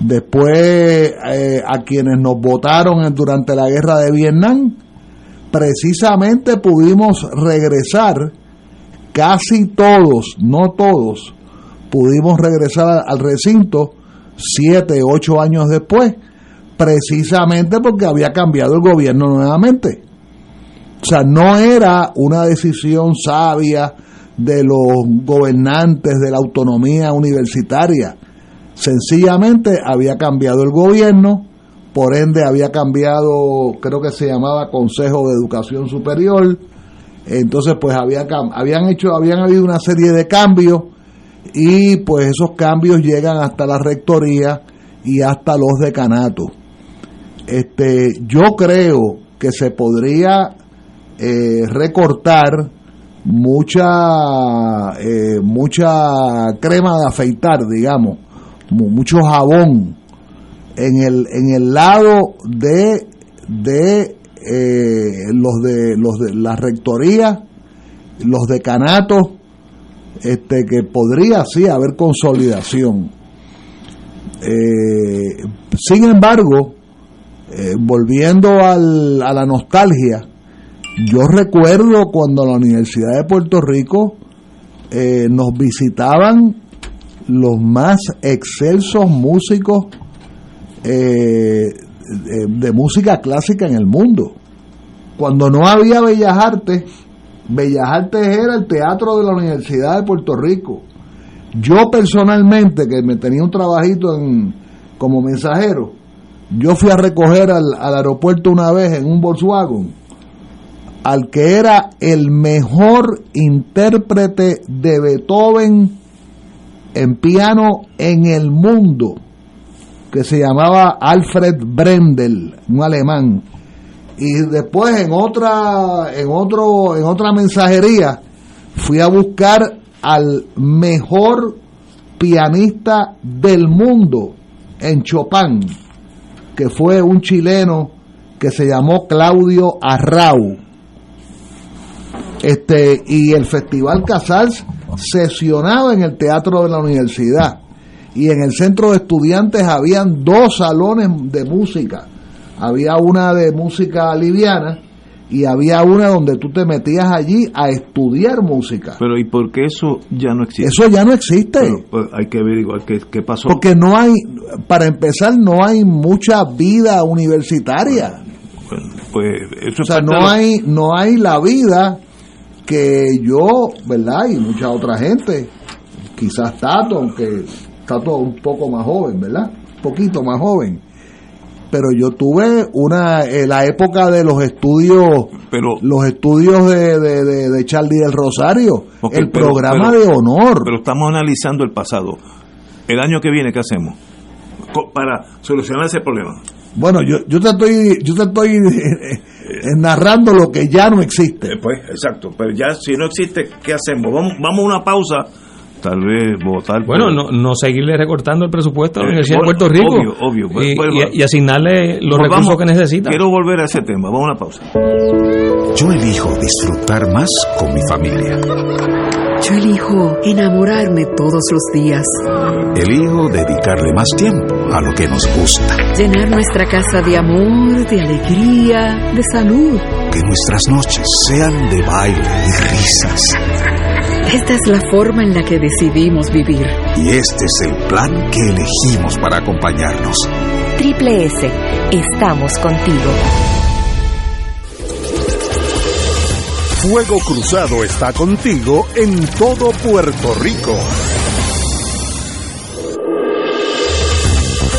Después, eh, a quienes nos votaron durante la guerra de Vietnam, precisamente pudimos regresar, casi todos, no todos, pudimos regresar al recinto siete, ocho años después, precisamente porque había cambiado el gobierno nuevamente. O sea, no era una decisión sabia de los gobernantes de la autonomía universitaria. Sencillamente había cambiado el gobierno, por ende había cambiado, creo que se llamaba Consejo de Educación Superior. Entonces, pues había, habían hecho, habían habido una serie de cambios y pues esos cambios llegan hasta la rectoría y hasta los decanatos. Este, yo creo que se podría eh, recortar mucha eh, mucha crema de afeitar, digamos, mucho jabón en el en el lado de de eh, los de los de la rectoría, los decanatos, este que podría sí haber consolidación. sin embargo, eh, volviendo al, a la nostalgia, yo recuerdo cuando la Universidad de Puerto Rico eh, nos visitaban los más excelsos músicos eh, de, música clásica en el mundo. Cuando no había Bellas Artes, Bellas Artes era el teatro de la Universidad de Puerto Rico. Yo personalmente, que me tenía un trabajito en, como mensajero, yo fui a recoger al, al aeropuerto una vez en un Volkswagen al que era el mejor intérprete de Beethoven en piano en el mundo, que se llamaba Alfred Brendel, un alemán. Y después en otra, en otro, en otra mensajería fui a buscar al mejor pianista del mundo en Chopin, que fue un chileno que se llamó Claudio Arrau. Este, y el Festival Casals sesionaba en el Teatro de la Universidad. Y en el centro de estudiantes habían dos salones de música. Había una de música liviana y había una donde tú te metías allí a estudiar música. Pero ¿y por qué eso ya no existe? Eso ya no existe. Pero, pues, hay que averiguar qué, qué pasó. Porque no hay, para empezar, no hay mucha vida universitaria. Bueno, pues eso O sea, no de hay, no hay la vida que yo, ¿verdad? Y mucha otra gente, quizás Tato, aunque Tato un poco más joven, ¿verdad? Un poquito más joven. Pero yo tuve una, eh, la época de los estudios, Pero- los estudios de, de, de, de Charlie del Rosario, el pero- programa pero- de honor. Pero estamos analizando el pasado. El año que viene, ¿qué hacemos? Para solucionar ese problema. Bueno, yo, yo te estoy, yo te estoy eh, *laughs* eh, narrando lo que ya no existe. Pues, exacto. Pero ya, si no existe, ¿qué hacemos? Vamos, vamos a una pausa. Tal vez votar. por- Bueno, no, no seguirle recortando el presupuesto a la Eh, Universidad bueno, de Puerto Rico. obvio, obvio. Pues, y, pues, y- y asignarle los Volvamos. recursos que necesita. Quiero volver a ese tema. Vamos a una pausa. Yo elijo disfrutar más con mi familia. Yo elijo enamorarme todos los días, Elijo dedicarle más tiempo a lo que nos gusta. llenar nuestra casa de amor, de alegría, de salud. Que nuestras noches sean de baile y risas. Esta es la forma en la que decidimos vivir. Y este es el plan que elegimos para acompañarnos. Triple S, estamos contigo. Fuego Cruzado está contigo en todo Puerto Rico.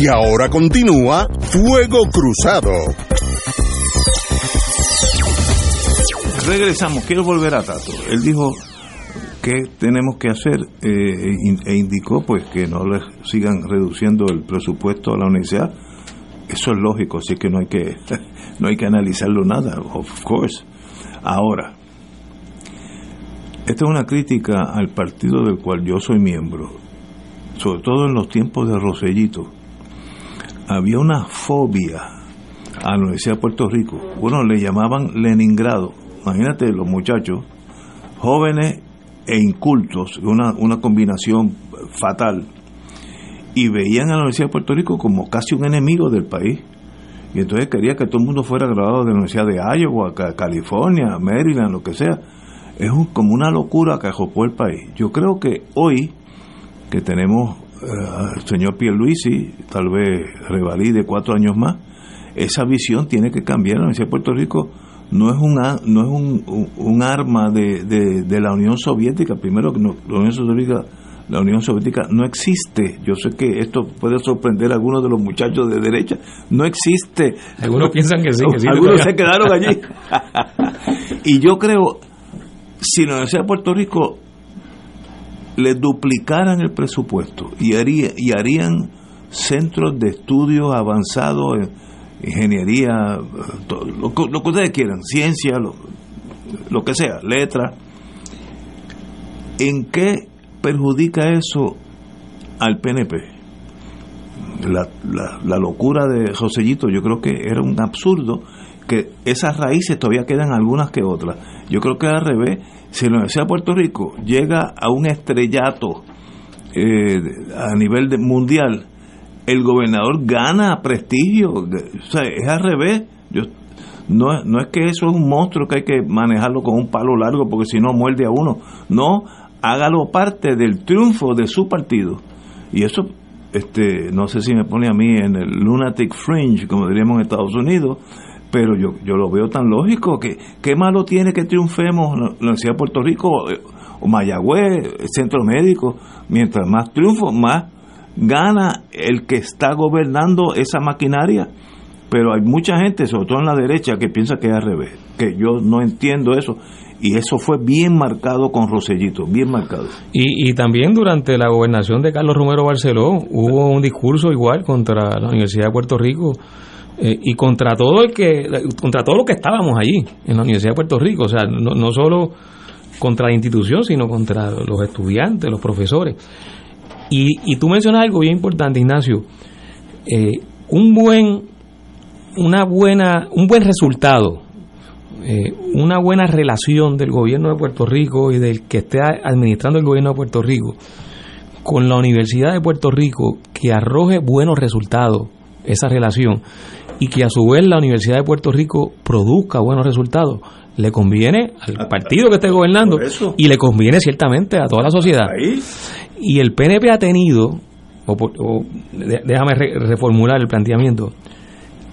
Y ahora continúa Fuego Cruzado. Regresamos. Quiero volver a Tato. Él dijo que tenemos que hacer eh, e indicó pues que no le sigan reduciendo el presupuesto a la universidad. Eso es lógico, así que no hay que *laughs* no hay que analizarlo nada, of course. Ahora, esta es una crítica al partido del cual yo soy miembro, sobre todo en los tiempos de Rosellito. Había una fobia a la Universidad de Puerto Rico. Bueno, le llamaban Leningrado. Imagínate los muchachos, jóvenes e incultos, una, una combinación fatal. Y veían a la Universidad de Puerto Rico como casi un enemigo del país. Y entonces quería que todo el mundo fuera graduado de la Universidad de Iowa, Ca- California, Maryland, lo que sea. Es un- como una locura que ajopó el país. Yo creo que hoy, que tenemos eh, al señor Pierluisi, tal vez revalide cuatro años más, esa visión tiene que cambiar. La Universidad de Puerto Rico no es, una, no es un, un- un arma de, de- de la Unión Soviética. Primero, que no- la Unión Soviética la Unión Soviética no existe. Yo sé que esto puede sorprender a algunos de los muchachos de derecha. No existe. Algunos piensan que sí. Que sí algunos se quedaron allí. *laughs* y yo creo, si la Universidad de Puerto Rico le duplicaran el presupuesto y, haría, y harían centros de estudios avanzados en ingeniería, lo, lo, que ustedes quieran, ciencia, lo, lo que sea, letra, ¿en qué perjudica eso al PNP? La, la, la, locura de Josellito yo creo que era un absurdo que esas raíces todavía quedan algunas que otras. Yo creo que al revés, si la Universidad de Puerto Rico llega a un estrellato eh, a nivel de, mundial, el gobernador gana prestigio, o sea, es al revés. Yo, no, no es que eso es un monstruo que hay que manejarlo con un palo largo porque si no muerde a uno. No, hágalo parte del triunfo de su partido. Y eso, este, no sé si me pone a mí en el lunatic fringe, como diríamos en Estados Unidos, pero yo, yo lo veo tan lógico que qué malo tiene que triunfemos la Universidad de Puerto Rico o Mayagüez, el Centro Médico, mientras más triunfo, más gana el que está gobernando esa maquinaria. Pero hay mucha gente, sobre todo en la derecha, que piensa que es al revés, que yo no entiendo eso. Y eso fue bien marcado con Rosellito, bien marcado. Y, y también durante la gobernación de Carlos Romero Barceló hubo un discurso igual contra la Universidad de Puerto Rico eh, y contra todo el que contra todo lo que estábamos allí en la Universidad de Puerto Rico, o sea, no, no solo contra la institución, sino contra los estudiantes, los profesores. Y, y tú mencionas algo bien importante, Ignacio. Eh, un buen una buena un buen resultado eh, una buena relación del gobierno de Puerto Rico y del que esté administrando el gobierno de Puerto Rico con la Universidad de Puerto Rico que arroje buenos resultados esa relación y que a su vez la Universidad de Puerto Rico produzca buenos resultados le conviene al partido que esté gobernando y le conviene ciertamente a toda la sociedad y el PNP ha tenido o, déjame reformular el planteamiento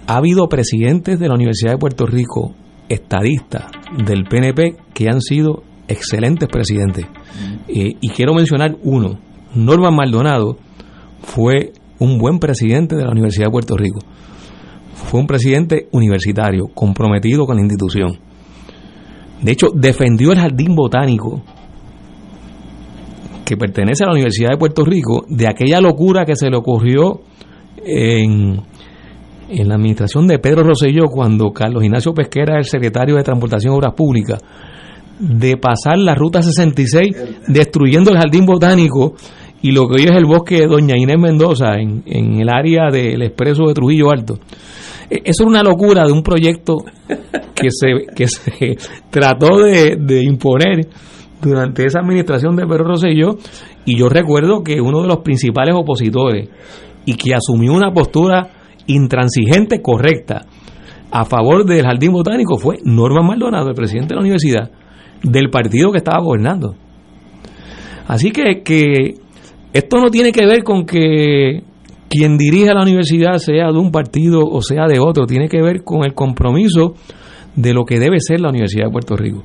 ha habido presidentes de la Universidad de Puerto Rico estadistas del PNP que han sido excelentes presidentes. y quiero mencionar uno. Norman Maldonado fue un buen presidente de la Universidad de Puerto Rico. Fue un presidente universitario, comprometido con la institución. De hecho, defendió el jardín botánico que pertenece a la Universidad de Puerto Rico de aquella locura que se le ocurrió en en la administración de Pedro Rosselló, cuando Carlos Ignacio Pesquera era el secretario de Transportación y Obras Públicas, de pasar la ruta 66 destruyendo el jardín botánico y lo que hoy es el bosque de Doña Inés Mendoza en, en el área del expreso de Trujillo Alto. E, eso era una locura de un proyecto que se, que se *laughs* trató de, de imponer durante esa administración de Pedro Rosselló y yo recuerdo que uno de los principales opositores y que asumió una postura intransigente, correcta, a favor del jardín botánico fue Norman Maldonado, el presidente de la universidad, del partido que estaba gobernando. Así que, que esto no tiene que ver con que quien dirige la universidad sea de un partido o sea de otro, tiene que ver con el compromiso de lo que debe ser la Universidad de Puerto Rico.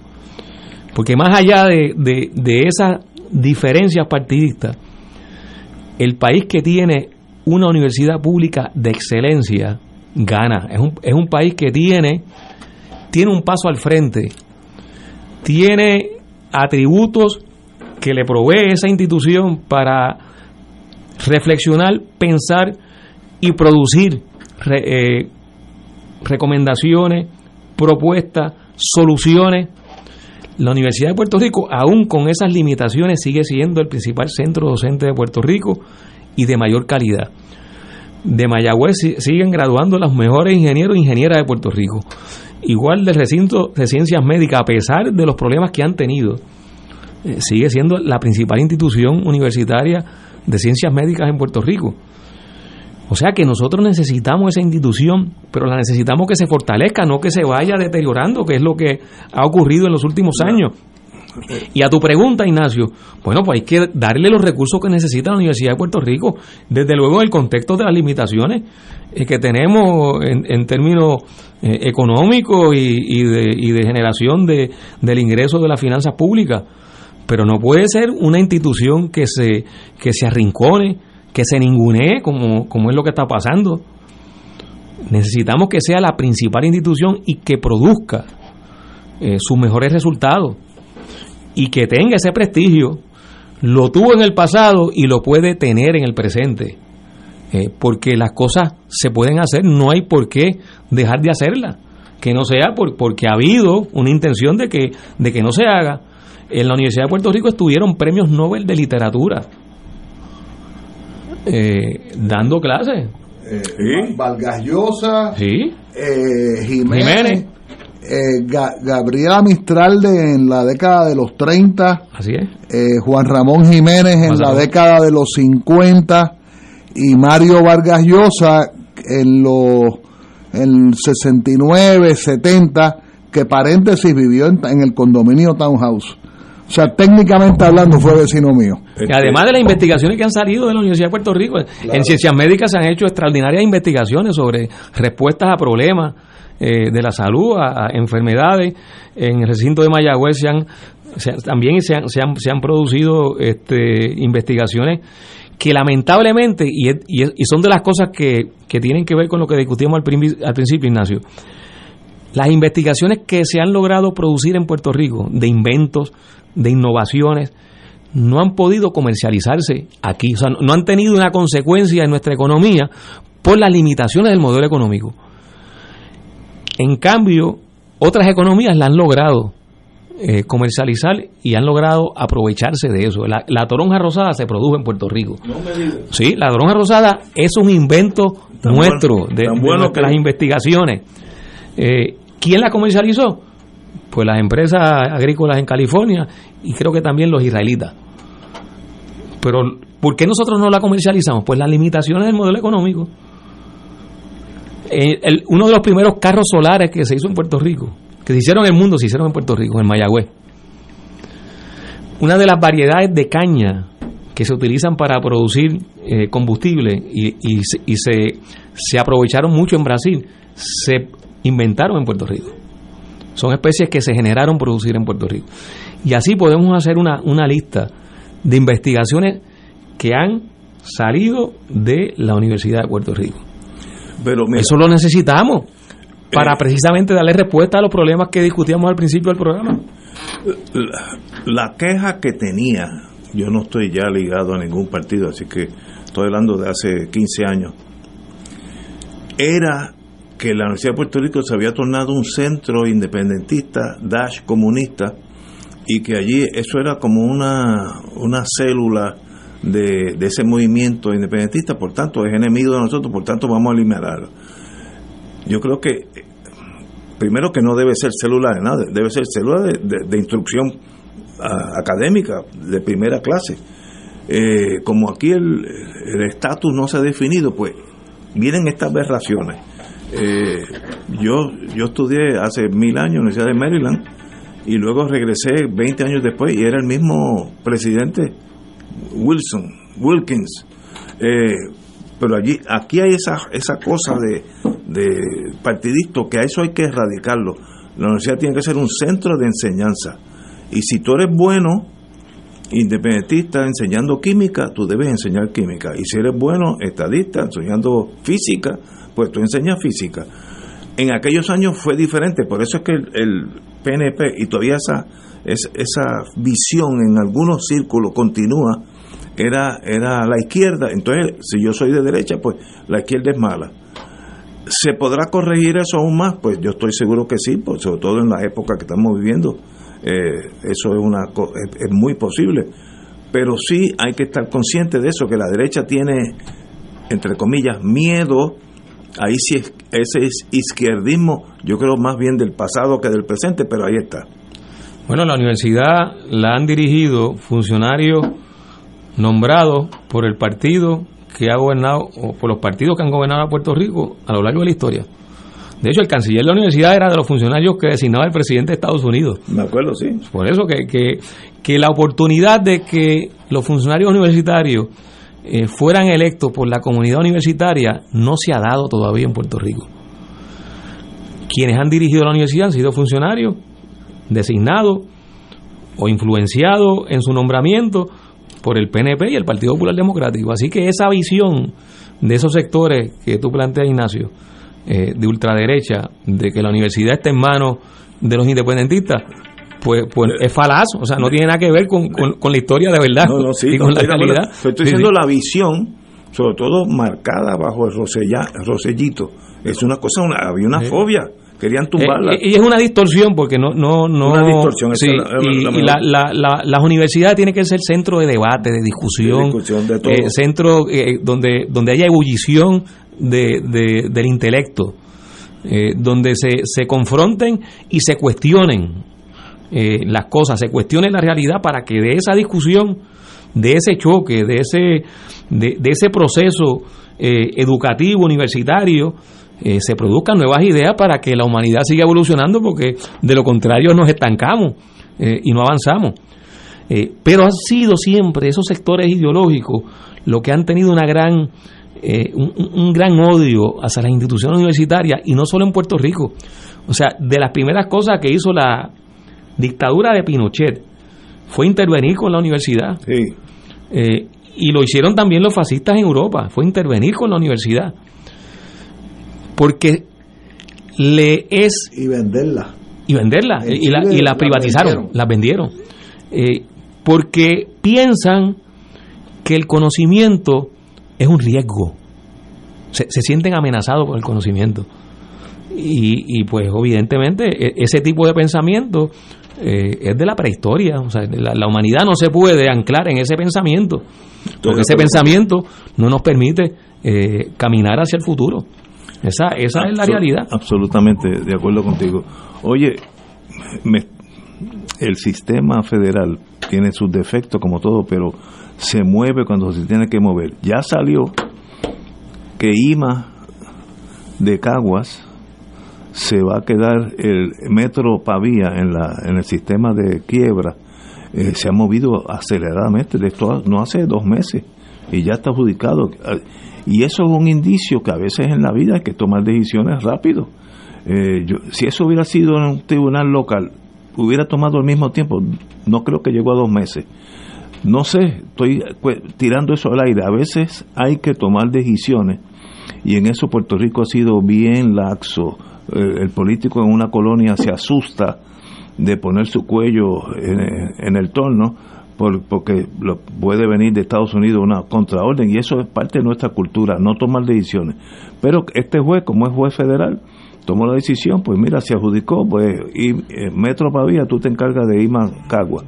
Porque más allá de, de, de esas diferencias partidistas, el país que tiene una universidad pública de excelencia gana. Es un, es un país que tiene, tiene un paso al frente, tiene atributos que le provee esa institución para reflexionar, pensar y producir eh, recomendaciones, propuestas, soluciones. La Universidad de Puerto Rico, aún con esas limitaciones, sigue siendo el principal centro docente de Puerto Rico y de mayor calidad. De Mayagüez siguen graduando los mejores ingenieros e ingenieras de Puerto Rico. Igual del recinto de ciencias médicas, a pesar de los problemas que han tenido, eh, sigue siendo la principal institución universitaria de ciencias médicas en Puerto Rico. O sea que nosotros necesitamos esa institución, pero la necesitamos que se fortalezca, no que se vaya deteriorando, que es lo que ha ocurrido en los últimos años. Y a tu pregunta, Ignacio, bueno, pues hay que darle los recursos que necesita la Universidad de Puerto Rico, desde luego en el contexto de las limitaciones eh, que tenemos en, términos eh, económicos y, de, generación de, del ingreso de las finanzas públicas. Pero no puede ser una institución que se, que se arrincone, que se ningunee, como, como es lo que está pasando. Necesitamos que sea la principal institución y que produzca eh, sus mejores resultados y que tenga ese prestigio. Lo tuvo en el pasado y lo puede tener en el presente. Eh, porque las cosas se pueden hacer, no hay por qué dejar de hacerlas. Que no sea por, porque ha habido una intención de que, de que no se haga. En la Universidad de Puerto Rico estuvieron premios Nobel de literatura eh, dando clases. Eh, Vargas Llosa, Sí. eh, Jiménez, Jiménez. eh, Ga- Gabriela Mistral de, en la década de los 30, Así es. eh, Juan Ramón Jiménez en la década de los 50 y Mario Vargas Llosa en los en 69, 70, que paréntesis vivió en, en el condominio Townhouse. O sea, técnicamente hablando fue vecino mío. Que además de las investigaciones que han salido de la Universidad de Puerto Rico, en ciencias médicas se han hecho extraordinarias investigaciones sobre respuestas a problemas eh, de la salud, a, a enfermedades. En el recinto de Mayagüez se han, se han- también se han, se han, se han producido este, investigaciones que lamentablemente, y, y, son de las cosas que, que tienen que ver con lo que discutimos al, al principio, Ignacio, las investigaciones que se han logrado producir en Puerto Rico de inventos, de innovaciones, no han podido comercializarse aquí, o sea, no han tenido una consecuencia en nuestra economía por las limitaciones del modelo económico. En cambio, otras economías la han logrado eh, comercializar y han logrado aprovecharse de eso. La, la toronja rosada se produjo en Puerto Rico. Sí, la toronja rosada es un invento Tan nuestro, bueno- de, tan de bueno nuestras que- investigaciones. Eh, ¿Quién la comercializó? Pues las empresas agrícolas en California y creo que también los israelitas. Pero, ¿por qué nosotros no la comercializamos? Pues las limitaciones del modelo económico. Eh, uno de los primeros carros solares que se hizo en Puerto Rico, que se hicieron en el mundo, se hicieron en Puerto Rico, en Mayagüez. Una de las variedades de caña que se utilizan para producir eh, combustible y, y se, se aprovecharon mucho en Brasil, se inventaron en Puerto Rico. Son especies que se generaron producir en Puerto Rico. Y así podemos hacer una, una lista de investigaciones que han salido de la Universidad de Puerto Rico. Pero mira, Eso lo necesitamos para precisamente darle respuesta a los problemas que discutíamos al principio del programa. la, la queja que tenía, yo no estoy ya ligado a ningún partido, así que estoy hablando de hace 15 años, era que la Universidad de Puerto Rico se había tornado un centro independentista, dash comunista, y que allí eso era como una, una célula de, de ese movimiento independentista, por tanto es enemigo de nosotros, por tanto vamos a eliminarlo. Yo creo que primero que no debe ser célula de nada, debe ser célula de, de- instrucción académica de primera clase. Eh, como aquí el estatus no se ha definido, pues vienen estas aberraciones. Eh, yo, yo estudié hace mil años en la Universidad de Maryland y luego regresé 20 años después y era el mismo presidente Wilson, Wilkins. Eh, pero allí, aquí hay esa, esa cosa de, de que a eso hay que erradicarlo. La universidad tiene que ser un centro de enseñanza. Y si tú eres bueno, independentista, enseñando química, tú debes enseñar química. Y si eres bueno, estadista, enseñando física, pues tú enseñas física. En aquellos años fue diferente, por eso es que el, PNP y todavía esa, es- esa visión en algunos círculos continúa, era, era la izquierda. Entonces, si yo soy de derecha, pues la izquierda es mala. ¿Se podrá corregir eso aún más? Pues yo estoy seguro que sí, pues sobre todo en la época que estamos viviendo. Eh, eso es, una, es, es muy posible. Pero sí hay que estar consciente de eso, que la derecha tiene, entre comillas, miedo. Ahí sí es, ese es izquierdismo, yo creo más bien del pasado que del presente, pero ahí está. Bueno, la universidad la han dirigido funcionarios nombrados por el partido que ha gobernado, o por los partidos que han gobernado a Puerto Rico a lo largo de la historia. De hecho, el canciller de la universidad era de los funcionarios que designaba el presidente de Estados Unidos. Me acuerdo, sí. Por eso que, que, que la oportunidad de que los funcionarios universitarios eh, fueran electos por la comunidad universitaria no se ha dado todavía en Puerto Rico. Quienes han dirigido la universidad han sido funcionarios designados o influenciado en su nombramiento por el PNP y el Partido Popular Democrático. Así que esa visión de esos sectores que tú planteas, Ignacio, eh, de ultraderecha, de que la universidad está en manos de los independentistas, pues, pues es falaz, o sea, no tiene nada que ver con, con, la historia de verdad no, no, sí, y con la realidad. estoy diciendo la visión, sobre todo marcada bajo el rosellito. Es una cosa, una, había una fobia querían tumbarla. Eh, y es una distorsión porque no no no una distorsión sí, y, la, la, la, las universidades tienen que ser centro de debate de discusión, de todo. Eh, centro eh, donde donde haya ebullición de, de del intelecto eh, donde se, se confronten y se cuestionen eh, las cosas se cuestione la realidad para que de esa discusión de ese choque de ese de, ese proceso educativo universitario eh, se produzcan nuevas ideas para que la humanidad siga evolucionando, porque de lo contrario nos estancamos eh, y no avanzamos. Eh, pero han sido siempre esos sectores ideológicos los que han tenido una gran, un, gran odio hacia las instituciones universitarias y no solo en Puerto Rico. O sea, de las primeras cosas que hizo la dictadura de Pinochet fue intervenir con la universidad. y lo hicieron también los fascistas en Europa, fue intervenir con la universidad porque le es... Y venderla. Y venderla. Y la, y la, privatizaron, la vendieron. Eh, porque piensan que el conocimiento es un riesgo. Se, sienten amenazados por el conocimiento. Y, pues evidentemente e, ese tipo de pensamiento eh, es de la prehistoria. O sea, la, humanidad no se puede anclar en ese pensamiento. Porque ese pensamiento no nos permite eh, caminar hacia el futuro. Esa, esa es la realidad. Absolutamente de acuerdo contigo. Oye, el sistema federal tiene sus defectos como todo, pero se mueve cuando se tiene que mover. Ya salió que IMA de Caguas se va a quedar el metro Pavía en, la, en el sistema de quiebra. Eh, se ha movido aceleradamente, de esto no hace dos meses, y ya está adjudicado. Y eso es un indicio que a veces en la vida hay que tomar decisiones rápido. Eh, si eso hubiera sido en un tribunal local, hubiera tomado el mismo tiempo, no creo que llegó a dos meses. No sé, estoy pues, tirando eso al aire. A veces hay que tomar decisiones y en eso Puerto Rico ha sido bien laxo. El político en una colonia se asusta de poner su cuello en, en el torno porque lo, puede venir de Estados Unidos una contraorden y eso es parte de nuestra cultura, no tomar decisiones. Pero este juez, como es juez federal, tomó la decisión, pues mira, se adjudicó, pues y, eh, Metro Pavía, tú te encargas de Cagua.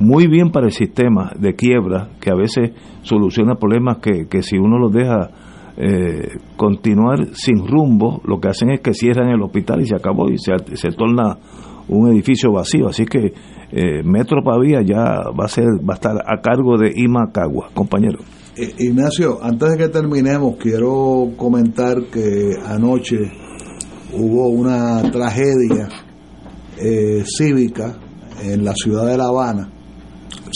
Muy bien para el sistema de quiebra, que a veces soluciona problemas que, que si uno los deja eh, continuar sin rumbo, lo que hacen es que cierran el hospital y se acabó y se, torna un edificio vacío. Así que eh, Metro Pavía ya va a ser va a estar a cargo de Ima Cagua, compañero. Eh, Ignacio, antes de que terminemos, quiero comentar que anoche hubo una tragedia eh, cívica en la ciudad de La Habana.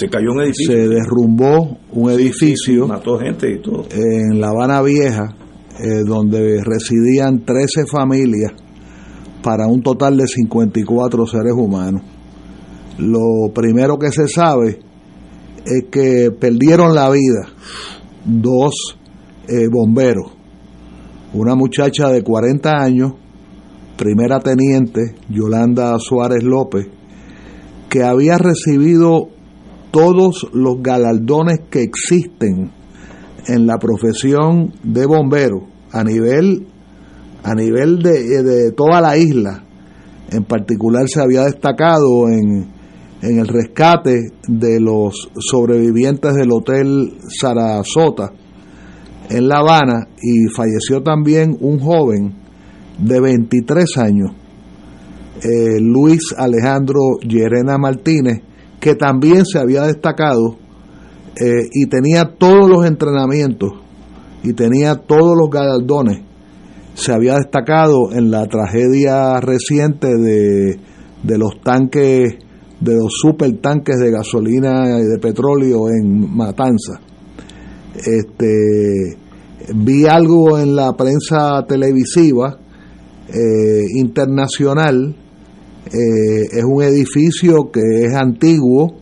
Se cayó un edificio. Se derrumbó un edificio. mató gente y todo. En La Habana Vieja, donde residían 13 familias para un total de 54 seres humanos. Lo primero que se sabe es que perdieron la vida dos eh, bomberos, una muchacha de 40 años, primera teniente Yolanda Suárez López, que había recibido todos los galardones que existen en la profesión de bombero a nivel a nivel de, de toda la isla. En particular se había destacado en en el rescate de los sobrevivientes del Hotel Sarasota en La Habana y falleció también un joven de 23 años, eh, Luis Alejandro Llerena Martínez, que también se había destacado eh, y tenía todos los entrenamientos y tenía todos los galardones. Se había destacado en la tragedia reciente de, de los tanques de los supertanques de gasolina y de petróleo en Matanza. Este, vi algo en la prensa televisiva eh, internacional Eh, es un edificio que es antiguo,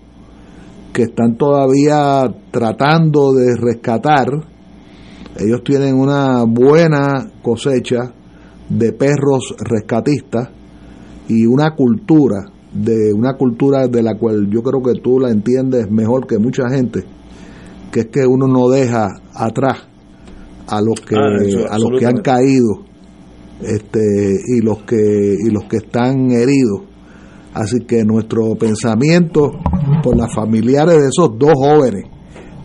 que están todavía tratando de rescatar. Ellos tienen una buena cosecha de perros rescatistas y una cultura de una cultura de la cual yo creo que tú la entiendes mejor que mucha gente, que es que uno no deja atrás a los que Ah, a los que han caído este y los que y los que están heridos así que nuestro pensamiento por las familiares de esos dos jóvenes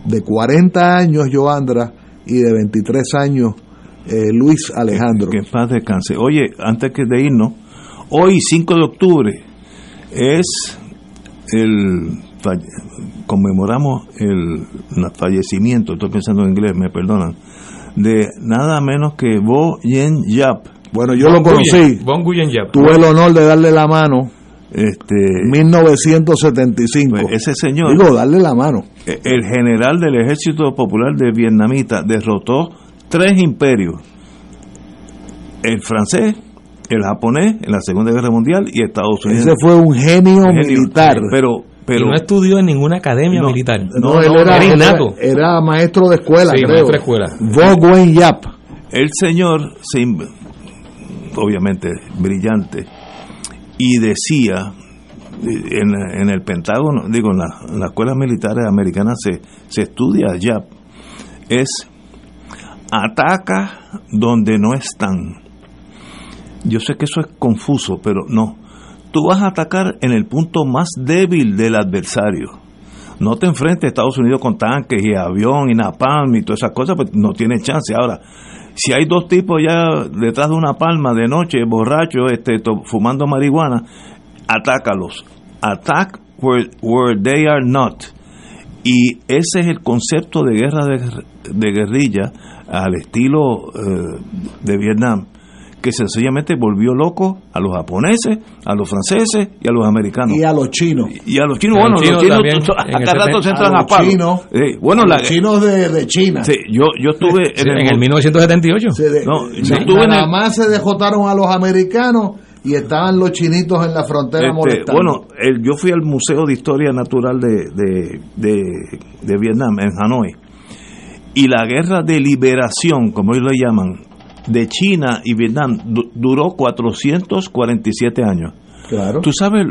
de 40 años Joandra y de 23 años eh, Luis Alejandro Que paz descanse. Oye, antes que de irnos, hoy 5 de octubre es el conmemoramos el, el fallecimiento, estoy pensando en inglés, me perdonan, de nada menos que Bo Yen Yap. Bueno, yo lo conocí. Bon tuve el honor de darle la mano Este, 1975 Pues ese señor, digo darle la mano el general del Ejército Popular de Vietnamita, derrotó tres imperios: el francés, el japonés en la Segunda Guerra Mundial y Estados Unidos. ese fue un genio, Genio, militar Pero, pero y no estudió en ninguna academia No, militar. no, él era, era era, innato. era maestro de escuela Sí, creo maestro de escuela. Yap el señor, se obviamente brillante, y decía eh, en, en el Pentágono, digo, en, la- las escuelas militares americanas se, se estudia ya, es ataca donde no están. Yo sé que eso es confuso, pero no. Tú vas a atacar en el punto más débil del adversario. No te enfrentes a Estados Unidos con tanques y avión y napalm y todas esas cosas, pues no tiene chance. Ahora, si hay dos tipos ya detrás de una palma de noche, borrachos, este, fumando marihuana, atácalos. Attack where, they are not. Y ese es el concepto de guerra de, de guerrilla al estilo eh, de Vietnam, que sencillamente volvió loco a los japoneses, a los franceses y a los americanos. y a los chinos Y a los chinos, bueno, los los chinos chinos, también, tú- en a el cada rato se 70, entran a palo. chinos, Eh, bueno, los chinos de, de China sí, yo, yo estuve Sí, en el, en el 1978. Se de- No, na- yo estuve en nada más se dejotaron a los americanos y estaban los chinitos en la frontera Este, molestando. bueno, el- yo fui al Museo de Historia Natural de, de, de- de Vietnam, en Hanoi, y la guerra de liberación, como ellos le llaman, de China y Vietnam, du- duró 447 años. claro. Tú sabes,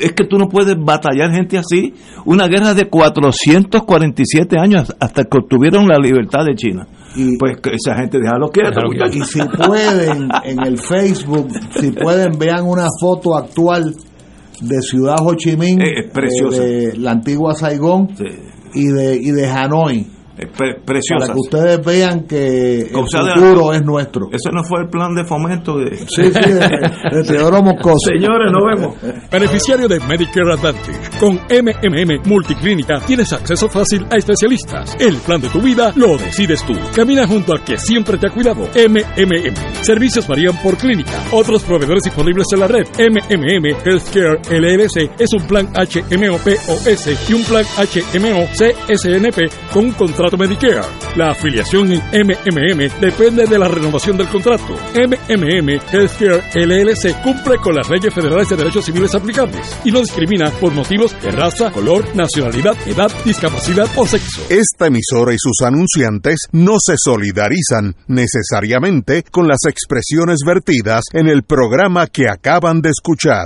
es que tú no puedes batallar gente así. Una guerra de 447 años hasta que obtuvieron la libertad de China. Y- pues que esa gente déjalo quieto. Y si pueden, en el Facebook, si pueden, vean una foto actual de Ciudad Ho Chi Minh, Eh, es preciosa. eh, de la antigua Saigón Sí, y de y de Hanoi, pre- preciosa. para que ustedes vean que el sea futuro es nuestro. Eso no fue el plan de fomento de... Sí, sí, de, de *laughs* Teodoro Moscoso. Señores, nos vemos. Beneficiario de Medicare Advantage. Con MMM Multiclínica tienes acceso fácil a especialistas. El plan de tu vida lo decides tú. Camina junto al que siempre te ha cuidado. MMM. Servicios varían por clínica. Otros proveedores disponibles en la red. MMM Healthcare LLC es un plan HMO POS y un plan HMO CSNP con un Medicare. La afiliación en MMM depende de la renovación del contrato. MMM Healthcare LLC cumple con las leyes federales de derechos civiles aplicables y no discrimina por motivos de raza, color, nacionalidad, edad, discapacidad o sexo. Esta emisora y sus anunciantes no se solidarizan necesariamente con las expresiones vertidas en el programa que acaban de escuchar.